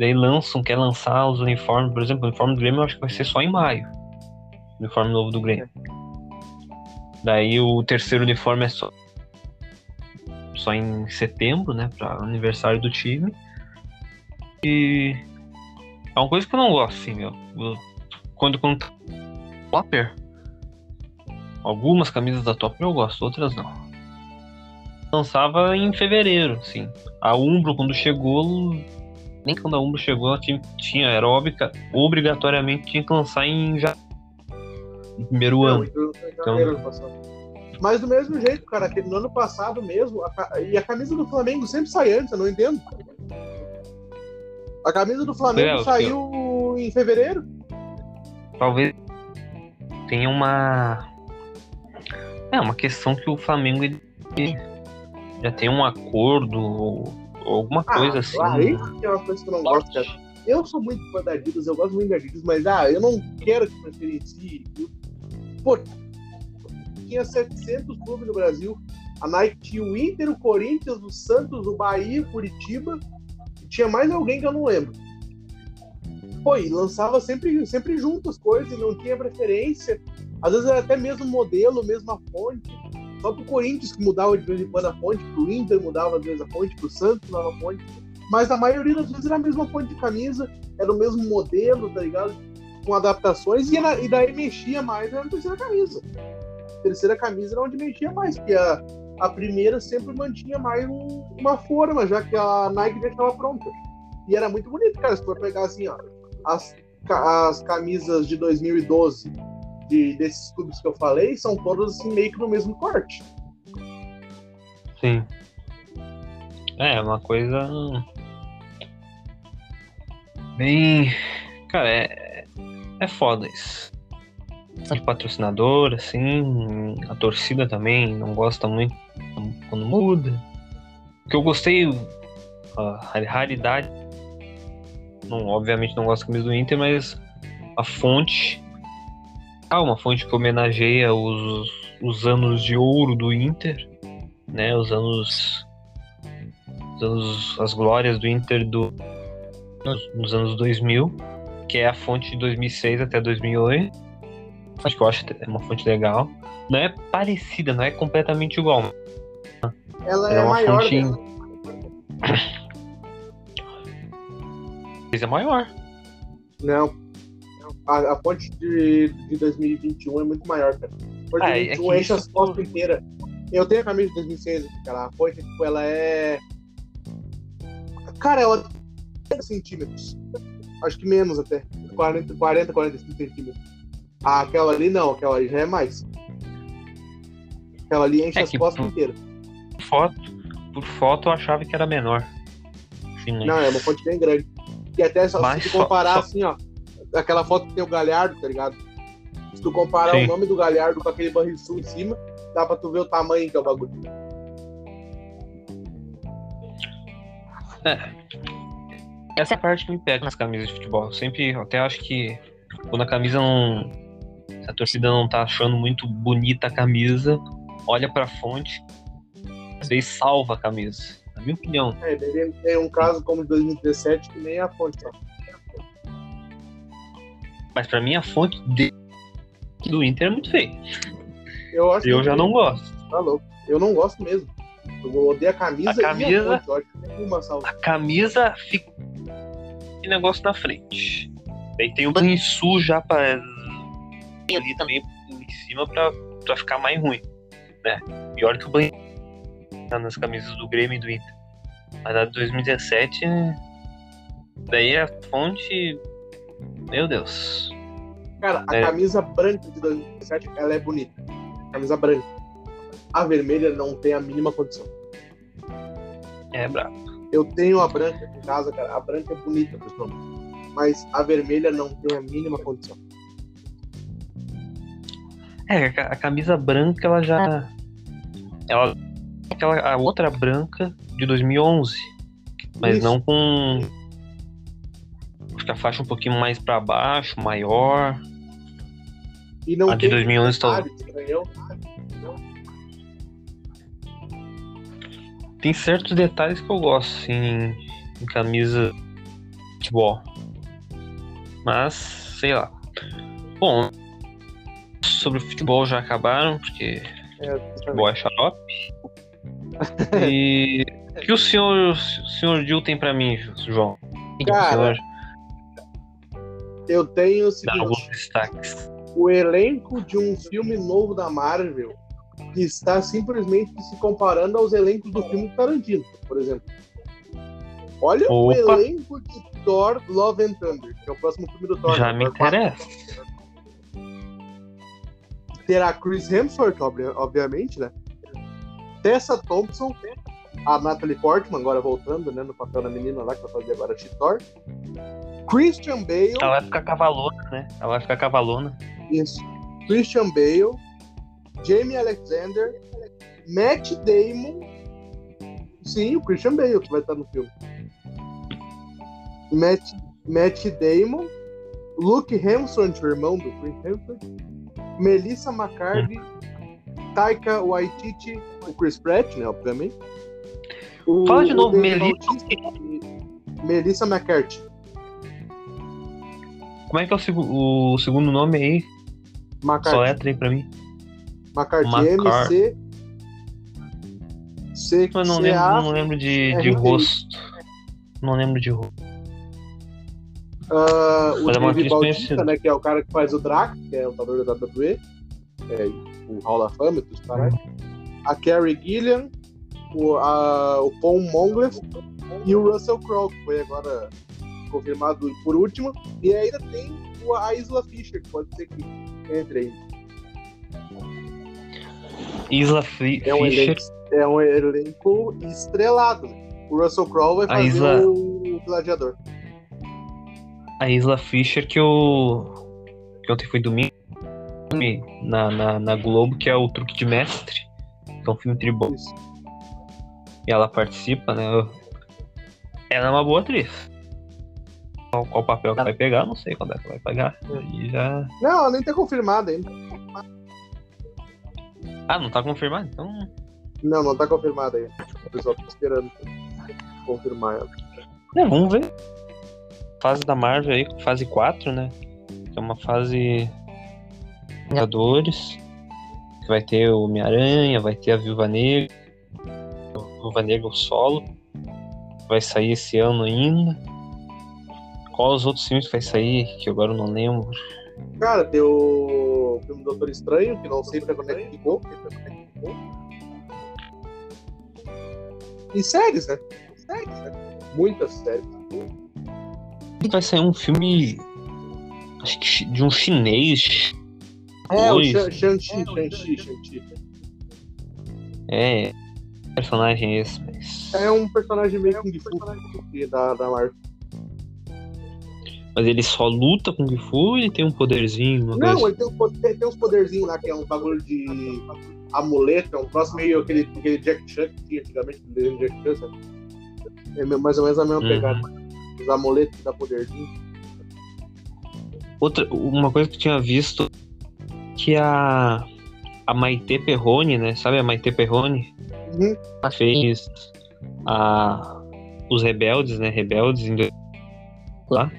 daí lançam, quer lançar os uniformes. Por exemplo, o uniforme do Grêmio eu acho que vai ser só em maio. O uniforme novo do Grêmio. Daí o terceiro uniforme é só só em setembro, né, para aniversário do time. E é uma coisa que eu não gosto, assim, meu. Eu- Quando quando tá Topper, algumas camisas da Topper eu gosto, outras não. Lançava em fevereiro, assim. A Umbro quando chegou, nem quando a Umbro chegou, ela tinha, tinha era obriga- obrigatoriamente tinha que lançar em já no primeiro Não, ano. o Inter lançou em janeiro ano passado. Mas do mesmo jeito, cara, que no ano passado mesmo, a e a camisa do Flamengo sempre sai antes, eu não entendo. A camisa do Flamengo É, saiu em fevereiro. talvez tenha uma é uma questão que o Flamengo ele já tem um acordo alguma coisa assim Ah, isso é uma coisa que eu não gosto, cara. Eu sou muito fã da Adidas, eu gosto muito da Adidas, mas ah, eu não quero que preferencie. Pô, tinha 700 clubes no Brasil. A Nike tinha o Inter, o Corinthians, o Santos, o Bahia, o Curitiba. Tinha mais alguém que eu não lembro. Pô, e lançava sempre, sempre junto as coisas, não tinha preferência. Às vezes era até mesmo modelo, mesma fonte. Só pro Corinthians que mudava de vez em quando a fonte, pro Inter mudava às vezes a fonte, pro Santos mudava a fonte. Mas a maioria das vezes era a mesma fonte de camisa, era o mesmo modelo, tá ligado? Com adaptações, e, era- e daí mexia mais na terceira camisa. A terceira camisa era onde mexia mais, porque a, a primeira sempre mantinha mais um- uma forma, já que a Nike já estava pronta. E era muito bonito, cara. Se for pegar assim, ó, as, as camisas de 2012 de, desses clubes que eu falei são todas assim, meio que no mesmo corte. sim é uma coisa bem cara é é foda isso de patrocinador assim a torcida também não gosta muito quando muda o que eu gostei a raridade não, obviamente não gosto da camisa do Inter, mas a fonte. Ah, uma fonte que homenageia os, os anos de ouro do Inter, né? Os anos. Os anos as glórias do Inter do, nos, nos anos 2000, que é a fonte de 2006 até 2008. Acho que eu acho é uma fonte legal. Não é parecida, não é completamente igual. Ela É é, uma maior. fonte- né? Mas é maior. Não. A, a fonte de, de 2021 é muito maior, cara. A fonte Ah, de é 2021 que enche as costas inteiras. Eu tenho a camisa de 2006 aqui, cara. A fonte, tipo, ela é. Cara, ela tem 30 centímetros. Acho que menos até. 40, 40 45 centímetros. Ah, aquela ali não, aquela ali já é mais. Aquela ali enche É as costas inteiras. Por foto, por foto eu achava que era menor. Mas- Não, é uma fonte bem grande. E até só, Mas se comparar só- assim, ó, aquela foto que tem o Galhardo, tá ligado? Se tu comparar Sim. o nome do Galhardo com aquele barril sul em cima, dá pra tu ver o tamanho que é o bagulho. Essa é a parte que me pega nas camisas de futebol. Eu sempre eu até acho que quando a camisa não. Se a torcida não tá achando muito bonita a camisa, olha pra fonte, às vezes salva a camisa. Na minha opinião. É, tem, tem um caso como de 2017 que nem a fonte só. Mas pra mim a fonte de- do Inter é muito feia. Eu acho Eu que já não gosto. Tá louco. Eu não gosto mesmo. Eu odeio a camisa, A camisa- e a fonte. A camisa fica que negócio na frente. Daí tem o banho sujo já pra. Tem ali também em cima pra, pra ficar mais ruim. Né? Pior que o banho tá nas camisas do Grêmio e do Inter. Mas a de 2017. Daí a fonte. Meu Deus. Cara, a É. camisa branca de 2017, ela é bonita. Camisa branca. A vermelha não tem a mínima condição. É brabo. Eu tenho a branca em casa, cara. A branca é bonita, pessoal. mas a vermelha não tem a mínima condição. É, a camisa branca ela já. Ela. Aquela, a outra branca de 2011. Mas Isso. não com. Que a faixa um pouquinho mais pra baixo, maior. E não A de tem 2011 tá- detalhes, estranhão. Tem certos detalhes que eu gosto, assim, em, camisa de futebol. Mas, sei lá. Bom, sobre o futebol já acabaram, porque É, futebol é xarope. E o que o senhor, o senhor Gil tem pra mim, João? Cara, Eu tenho o seguinte, alguns destaques? o elenco de um filme novo da Marvel que está simplesmente se comparando aos elencos do filme Tarantino, por exemplo. Olha o Opa. elenco de Thor Love and Thunder, que é o próximo filme do Thor. Já né? me Thor 4. interessa. Terá Chris Hemsworth, obvi- obviamente, né? Tessa Thompson, a Natalie Portman, agora voltando, né, no papel da menina lá que vai fazer agora Thor. Christian Bale, Ela vai ficar cavalona, né? Ela vai ficar cavalona. isso. Christian Bale, Jamie Alexander, Matt Damon. Sim, o Christian Bale que vai estar no filme. Matt, Matt Damon, Luke Hemsworth, irmão do Chris Hemsworth, Melissa McCarthy, Taika Waititi, o Chris Pratt, né, obviamente. O, Fala de novo, Melissa Melissa McCarthy. Como é que é o, segu- o segundo nome aí? McCarthy. Só letra aí pra mim. McCarthy, McCarthy. MC. C, Eu não CA, lembro, não lembro de, de rosto. Não lembro de rosto. ah, o Mas é Dave atriz Bautista, né, que é o cara que faz o Drax, que é o lutador da WWE, é, o Hall da Fama e tudo caralho. A Carrie Gilliam, o, a, o Paul Monglef e o Russell Crowe, que foi agora confirmado por último. E ainda tem a Isla Fisher, que pode ser que entre aí. Isla Fi- É um, Fisher. elenco, é um elenco estrelado. né? O Russell Crowe vai fazer Isla- o Gladiador. A Isla Fisher que eu. que ontem foi domingo. Na, na, na Globo, que é o Truque de Mestre. Que é um filme tribal. E ela participa, né? Ela é uma boa atriz. Qual, qual papel que vai pegar, não sei quando é que vai pegar. E já. Não, ela nem tá confirmada ainda. Ah, não tá confirmado? Então. Não, não tá confirmada ainda. O pessoal tá esperando confirmar ela. É, vamos ver. Fase da Marvel aí, fase 4, né? Que é uma fase. Vingadores. Que vai ter o Homem-Aranha, vai ter a Viúva Negra. Viúva Negra o solo. Vai sair esse ano ainda. Qual os outros filmes que vai sair? Que agora eu não lembro. Cara, tem o filme Doutor Estranho, que não sei pra quando é que ficou. E séries, né? Séries, né? Muitas séries. Vai sair um filme. Acho que de um chinês. É, o Shang-Chi, Shang-Chi, Shang-Chi. É. Personagem esse, mas. É um personagem meio Kung Fu da, da Marvel. Mas ele só luta com o Gifu e ele tem um poderzinho. Não, ele tem, um po- tem, uns poderzinhos lá, que é um bagulho de amuleto, é um troço meio aquele, aquele Jack Chan que tinha antigamente, o Jack Chan, sabe? É mais ou menos a mesma Uhum. pegada. Os amuletos que dá poderzinho. Outra, uma coisa que eu tinha visto que a a Maite Perrone, né? Sabe a Maite Perrone? Uhum. Ela fez a os Rebeldes, né? Rebeldes em lá,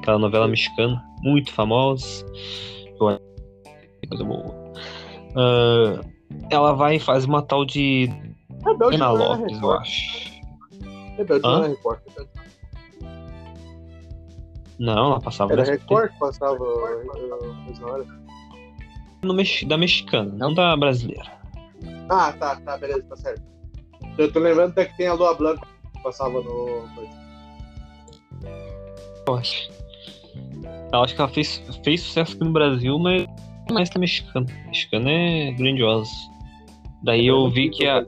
aquela novela mexicana muito famosa. Eu acho que coisa boa. Ah, ela vai e faz uma tal de Rebelde Ana não era Lopes, eu acho. Rebelde não era Record. Não, ela passava Era. Record que passava uh. No mex- da mexicana, não da brasileira. Ah, tá, tá, beleza, tá certo. Eu tô lembrando até que tem a Lua Blanca que passava no. Eu acho. Eu acho que ela fez, fez sucesso aqui no Brasil, mas mais da mexicana. Mexicana é grandiosa. Daí eu vi que a,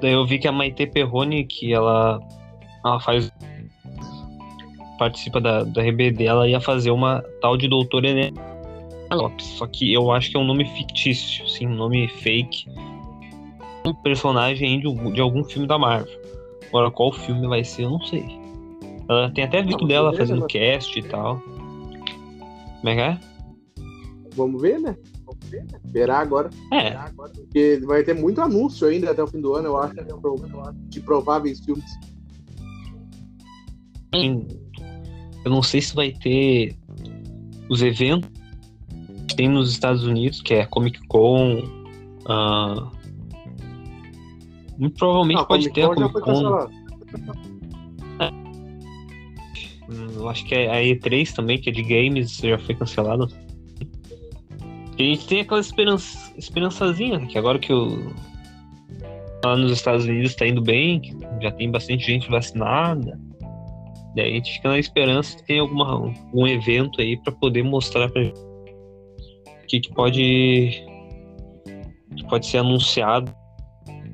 daí eu vi que a Maite Perrone, que ela, ela faz participa da, da RBD, ela ia fazer uma tal de doutora Enéa Lopes. Só que eu acho que é um nome fictício, sim, um nome fake. Um personagem de, de algum filme da Marvel. Agora, qual filme vai ser, eu não sei. Ela tem até vídeo Não, dela fazendo mas- cast e tal. Como é que é? Vamos ver, né? Vamos ver, né? Esperar agora. É, Porque vai ter muito anúncio ainda até o fim do ano, eu acho, de prováveis filmes. Eu não sei se vai ter os eventos que tem nos Estados Unidos, que é Comic Con. ah, Muito provavelmente Não, pode Comic ter a Con Comic Con. Eu acho que é a E3 também, que é de games, já foi cancelado. E a gente tem aquela esperança, esperançazinha, que agora que o. Lá nos Estados Unidos tá indo bem, já tem bastante gente vacinada. Daí a gente fica na esperança que tem alguma, um evento aí pra poder mostrar pra gente o que, que pode. que pode ser anunciado,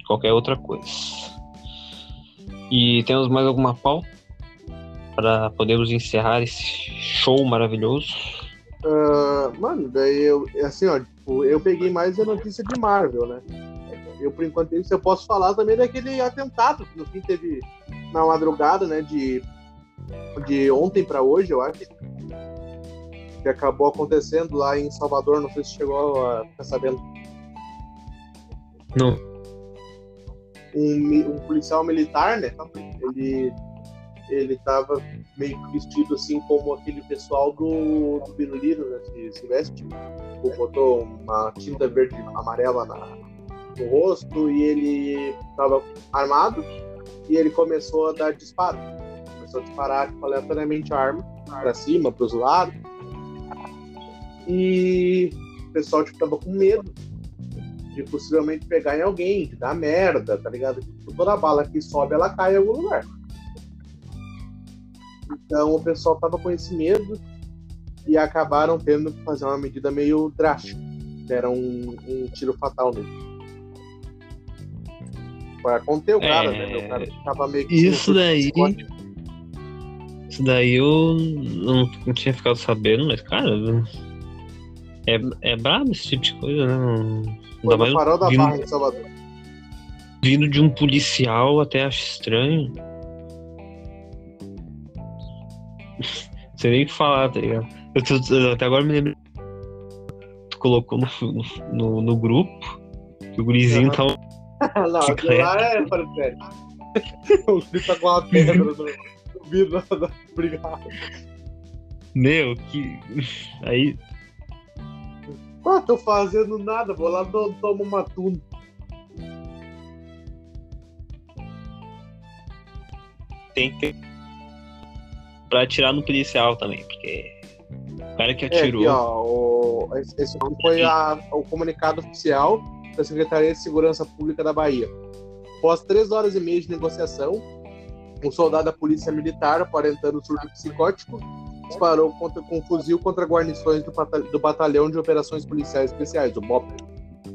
qualquer outra coisa. E temos mais alguma pauta? Para podermos encerrar esse show maravilhoso. Ah, mano, daí eu, assim, ó, tipo, eu peguei mais a notícia de Marvel, né? Eu, por enquanto, isso eu posso falar também daquele atentado que no fim teve na madrugada, né? De, de ontem pra hoje, eu acho. Que acabou acontecendo lá em Salvador, não sei se chegou a ficar sabendo. Não. Um, um policial militar, né? Ele, ele tava meio que vestido assim como aquele pessoal do, do Biruliro, né? Se, se veste. Tipo, botou uma tinta verde amarela na, no rosto e ele tava armado e ele começou a dar disparo. Começou a disparar tipo, aleatoriamente a arma pra cima, pros lados. E o pessoal tipo, tava com medo de possivelmente pegar em alguém, de dar merda, tá ligado? Tipo, toda bala que sobe, ela cai em algum lugar. Então o pessoal tava com esse medo e acabaram tendo que fazer uma medida meio drástica. Deram um, um tiro fatal nele. Pra conter o cara, É, né? O cara tava meio que. Isso daí. Isso daí eu não, não tinha ficado sabendo, mas, cara. É, é brabo esse tipo de coisa, né? Não- Foi no mais farol da vindo, Barra em Salvador. vindo de um policial, até acho estranho. Sei nem o que falar, tá ligado? Eu tô- eu até agora me lembro. Tu colocou no, no, no grupo que o gurizinho tava. Não, aquilo lá é para sério. O Felipe tá com uma pedra no, vidro da, da brigada. Meu, que. Aí. Ah, tô fazendo nada, vou lá to- tomo uma tuna. tem que ter pra atirar no policial também, porque o cara que É, atirou. aqui, ó, o, esse foi a- o comunicado oficial da Secretaria de Segurança Pública da Bahia. Após três horas e meia de negociação, um soldado da Polícia Militar, aparentando surto psicótico, disparou contra, com um fuzil contra guarnições do, do Batalhão de Operações Policiais Especiais, o BOP.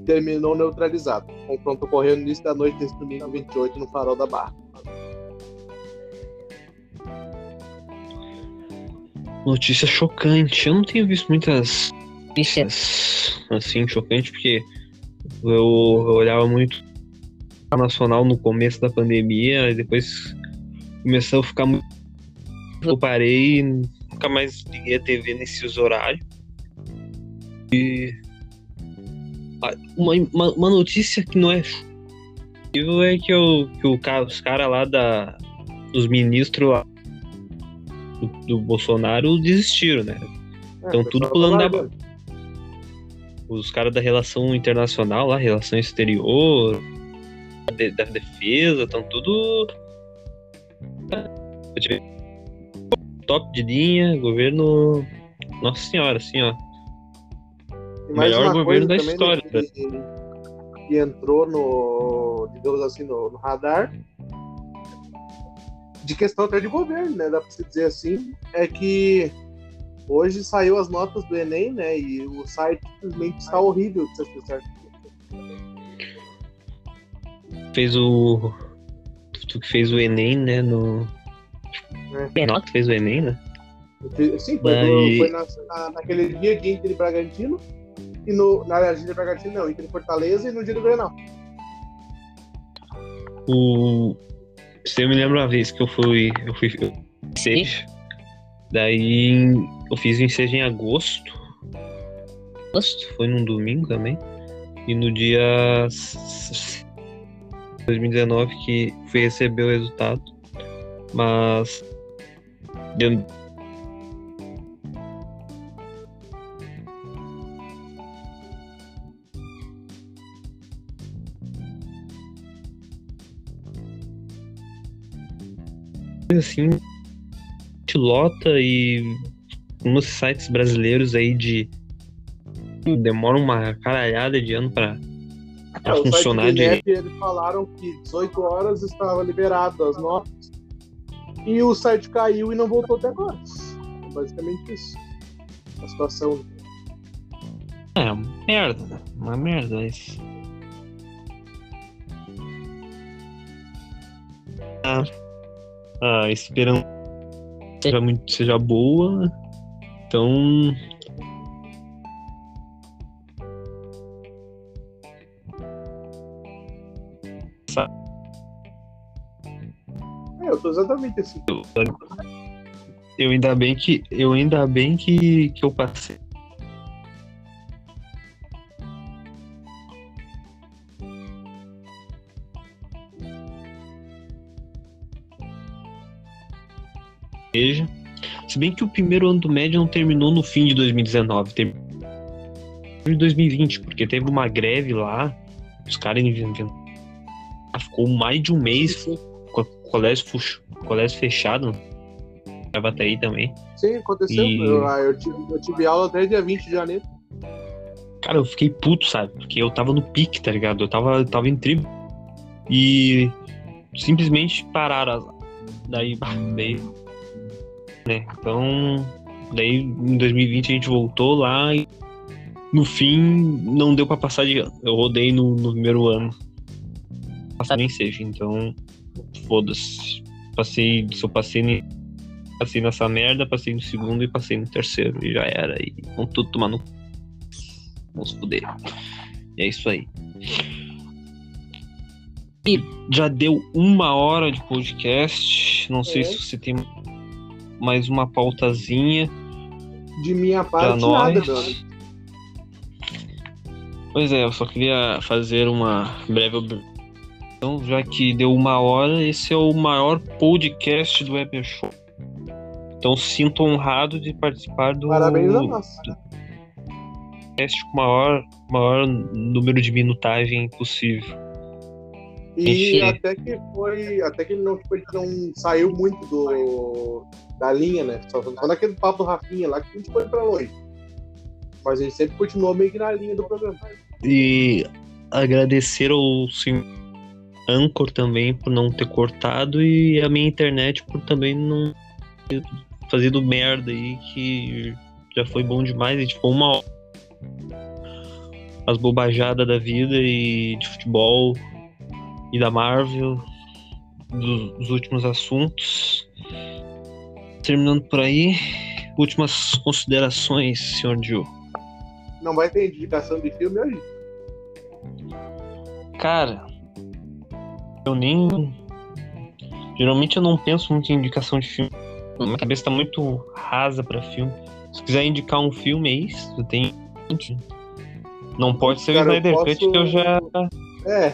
Terminou neutralizado. O confronto ocorreu no início da noite desse domingo 28 no Farol da Barra. Notícia chocante. Eu não tenho visto muitas notícias assim chocantes, porque eu, eu olhava muito nacional no começo da pandemia, e depois começou a ficar muito. Eu parei e nunca mais liguei a TV nesses horários. E. Uma, uma, uma notícia que não é é que, eu, que o, os caras lá da, dos ministros lá do, do Bolsonaro desistiram, né? É, Então, o tudo pulando da. Os caras da relação internacional lá, relação exterior, de- da defesa, estão tudo. Tive- Top de linha, governo. Nossa senhora, assim, ó. Melhor governo da também, história, né, que, que entrou no, digamos assim, no, no radar de questão até de governo, né? Dá pra se dizer assim, é que hoje saiu as notas do Enem, né? E o site simplesmente está horrível de ser acessar. Fez o. Tu que fez o Enem, né? No. Menor que fez o Enem, né? Sim, foi, Daí- foi na- na- naquele dia de Inter e Bragantino. E no. Na verdade, Inter e Bragantino não, Inter e Fortaleza e no dia do Grenal. O. Você me lembra uma vez que eu fui. Eu fui. Eu, seis. Daí eu fiz o ensejo em agosto. Agosto? Foi num domingo também. E no dia. s- s- 2019 que fui receber o resultado. Mas. Deu, assim, te lota e nos sites brasileiros aí de demora uma caralhada de ano É, o funcionar direito. INEP, eles falaram que 18 horas estava liberado as notas. E o site caiu e não voltou até agora. É basicamente isso. A situação. É, uma merda, uma merda mas Ah, esperando que seja muito seja boa. Então, É, eu tô exatamente assim. eu ainda bem que eu ainda bem que, que eu passei. Se bem que o primeiro ano do médio não terminou no fim de 2019, terminou em 2020, porque teve uma greve lá, os caras inventaram. Ficou mais de um mês co- colégio, fuxo- colégio fechado. Gravataí também. Sim, aconteceu. E- Eu, ah, eu tive, eu tive aula até dia 20 de janeiro. Cara, eu fiquei puto, sabe? Porque eu tava no pique, tá ligado? Eu tava, eu tava em tribo. E simplesmente pararam. Daí, daí. Né? Então. Daí em 2020 a gente voltou lá e no fim não deu pra passar de ano. Eu rodei no, no primeiro ano. Passar nem seja, então. Foda-se. Passei. Se eu passei, ne- passei nessa merda, passei no segundo e passei no terceiro. E já era. E vão tudo tomar no Vamos fuder. E é isso aí. E já deu uma hora de podcast. Não sei É. se você tem mais uma pautazinha. De minha parte, nós. nada, amigo. Pois é, eu só queria fazer uma breve observação, já que deu uma hora, esse é o maior podcast do Weber Show. Então sinto honrado de participar do Parabéns a nós. podcast com o maior, maior número de minutagem possível. E até que foi. Até que não, tipo, não saiu muito do, da linha, né? Só, só naquele papo do Rafinha lá que a gente foi pra longe. Mas a gente sempre continuou meio que na linha do programa. E agradecer ao senhor Anchor também por não ter cortado e a minha internet por também não ter fazido merda aí, que já foi bom demais. Gente ficou uma hora. As bobajadas da vida e de futebol e da Marvel, dos, dos últimos assuntos. Terminando por aí, últimas considerações, senhor Gil. Não vai ter indicação de filme hoje? Cara, eu nem. Geralmente eu não penso muito em indicação de filme. Minha cabeça tá muito rasa pra filme. Se quiser indicar um filme, é isso. Eu tenho. Não pode ser o Cara, eu Snyder Cut posso- que eu já. É.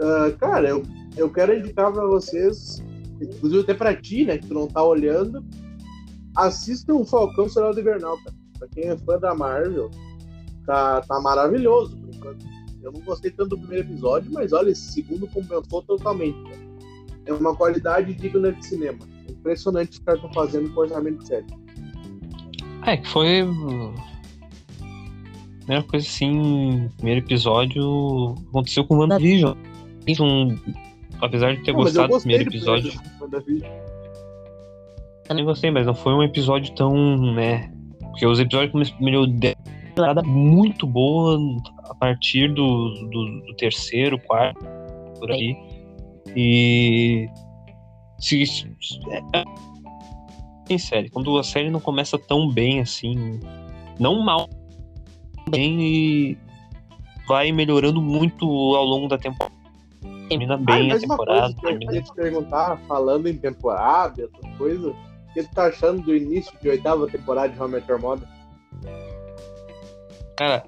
Ah, cara, eu, eu quero indicar pra vocês, inclusive até pra ti, né, que tu não tá olhando, assistam o Falcão Soldado Invernal, cara. Pra quem é fã da Marvel, tá, tá maravilhoso por enquanto. Eu não gostei tanto do primeiro episódio, mas olha, esse segundo compensou totalmente. cara. É uma qualidade digna de cinema. É impressionante o que os caras estão fazendo com orçamento sério. É, que foi. Primeira coisa assim, primeiro episódio aconteceu com WandaVision. Um, apesar de ter Não, eu gostado do primeiro episódio. WandaVision. Também gostei, mas não foi um episódio tão, né? Porque os episódios começaram temporada muito boa a partir do, do, do terceiro, quarto, por aí. E Se, é, é, em série, quando a série não começa tão bem assim, não mal, bem e vai melhorando muito ao longo da temporada. Termina bem ah, a temporada. Coisa que eu queria te perguntar, falando em temporada, essas coisas, o que você tá achando do início de oitava temporada de How I Met Your Mother? Cara,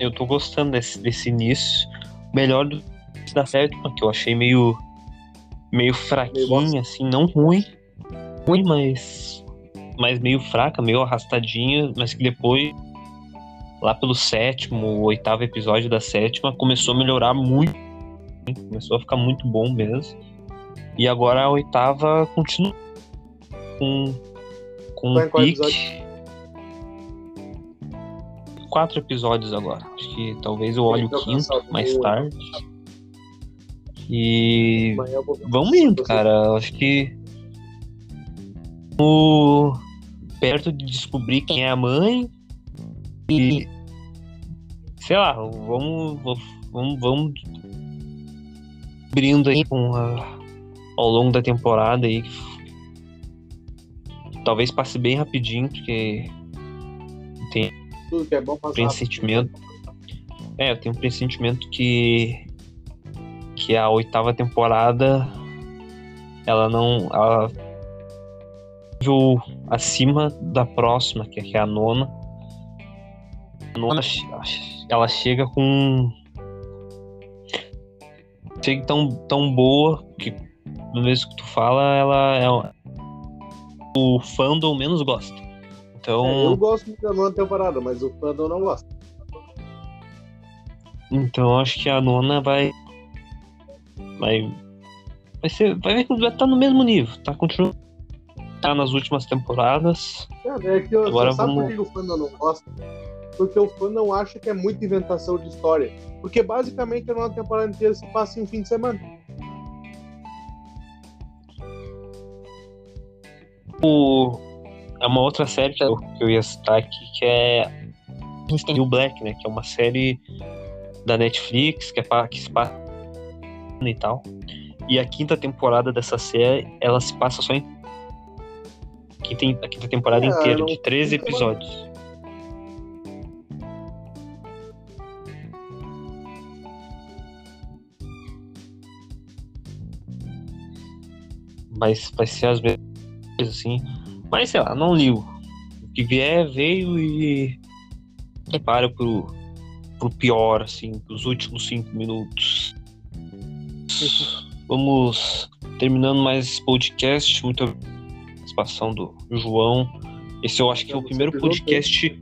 eu tô gostando desse, desse início. Melhor do da sétima, que eu achei meio. meio fraquinha, meio assim, não ruim. Ruim, mas. Mas meio fraca, meio arrastadinha, mas que depois. Lá pelo sétimo, oitavo episódio da sétima, começou a melhorar muito. Começou a ficar muito bom mesmo. E agora a oitava continua com, com um pique quatro episódios agora. Acho que talvez eu olhe o quinto mais tarde. E vamos indo, cara. Acho que o perto de descobrir quem é a mãe e sei lá, vamos vamos vamos abrindo aí com a, ao longo da temporada aí. Talvez passe bem rapidinho, porque tem tudo que é bom passar. Pressentimento. É, eu tenho um pressentimento que que a oitava temporada ela não ela viu acima da próxima, que é a nona. A nona ela chega com chega tão tão boa que no mesmo que tu fala, ela é o fandom menos gosta. Então. É, eu gosto da nona temporada, mas o fandom não gosta. Então acho que a nona vai. Vai. Vai ser. Vai ver que vai estar tá no mesmo nível. Tá continuando. Tá nas últimas temporadas. É, é que eu, Agora sabe vamos... por que o fandom não gosta? Porque o fandom acha que é muita inventação de história. Porque basicamente a nona temporada inteira se passa em um fim de semana. O, é uma outra série que eu, que ia citar aqui, que é o Black, né? Que é uma série da Netflix, que, é pra, que se passa e tal. E a quinta temporada dessa série, ela se passa só em. Aqui tem a quinta temporada é, inteira, de 13 episódios. Mas vai ser às vezes assim. Mas sei lá, não ligo. O que vier, veio e prepara pro, pro pior, assim, pros últimos cinco minutos. Vamos terminando mais esse podcast. Muito participação do João. Esse eu acho que é o primeiro podcast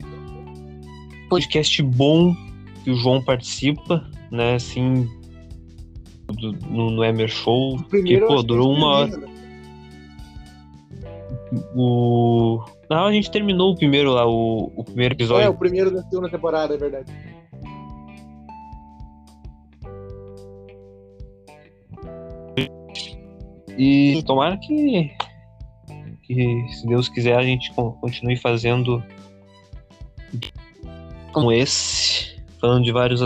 podcast bom que o João participa, né? Assim, do, no, no Emer Show. Que, pô, durou uma hora. O. Não, a gente terminou o primeiro lá, o, o primeiro episódio. É, o primeiro da segunda temporada, é verdade. E tomara que, que, se Deus quiser, a gente continue fazendo como esse, falando de vários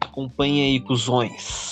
Acompanhe aí, cuzões.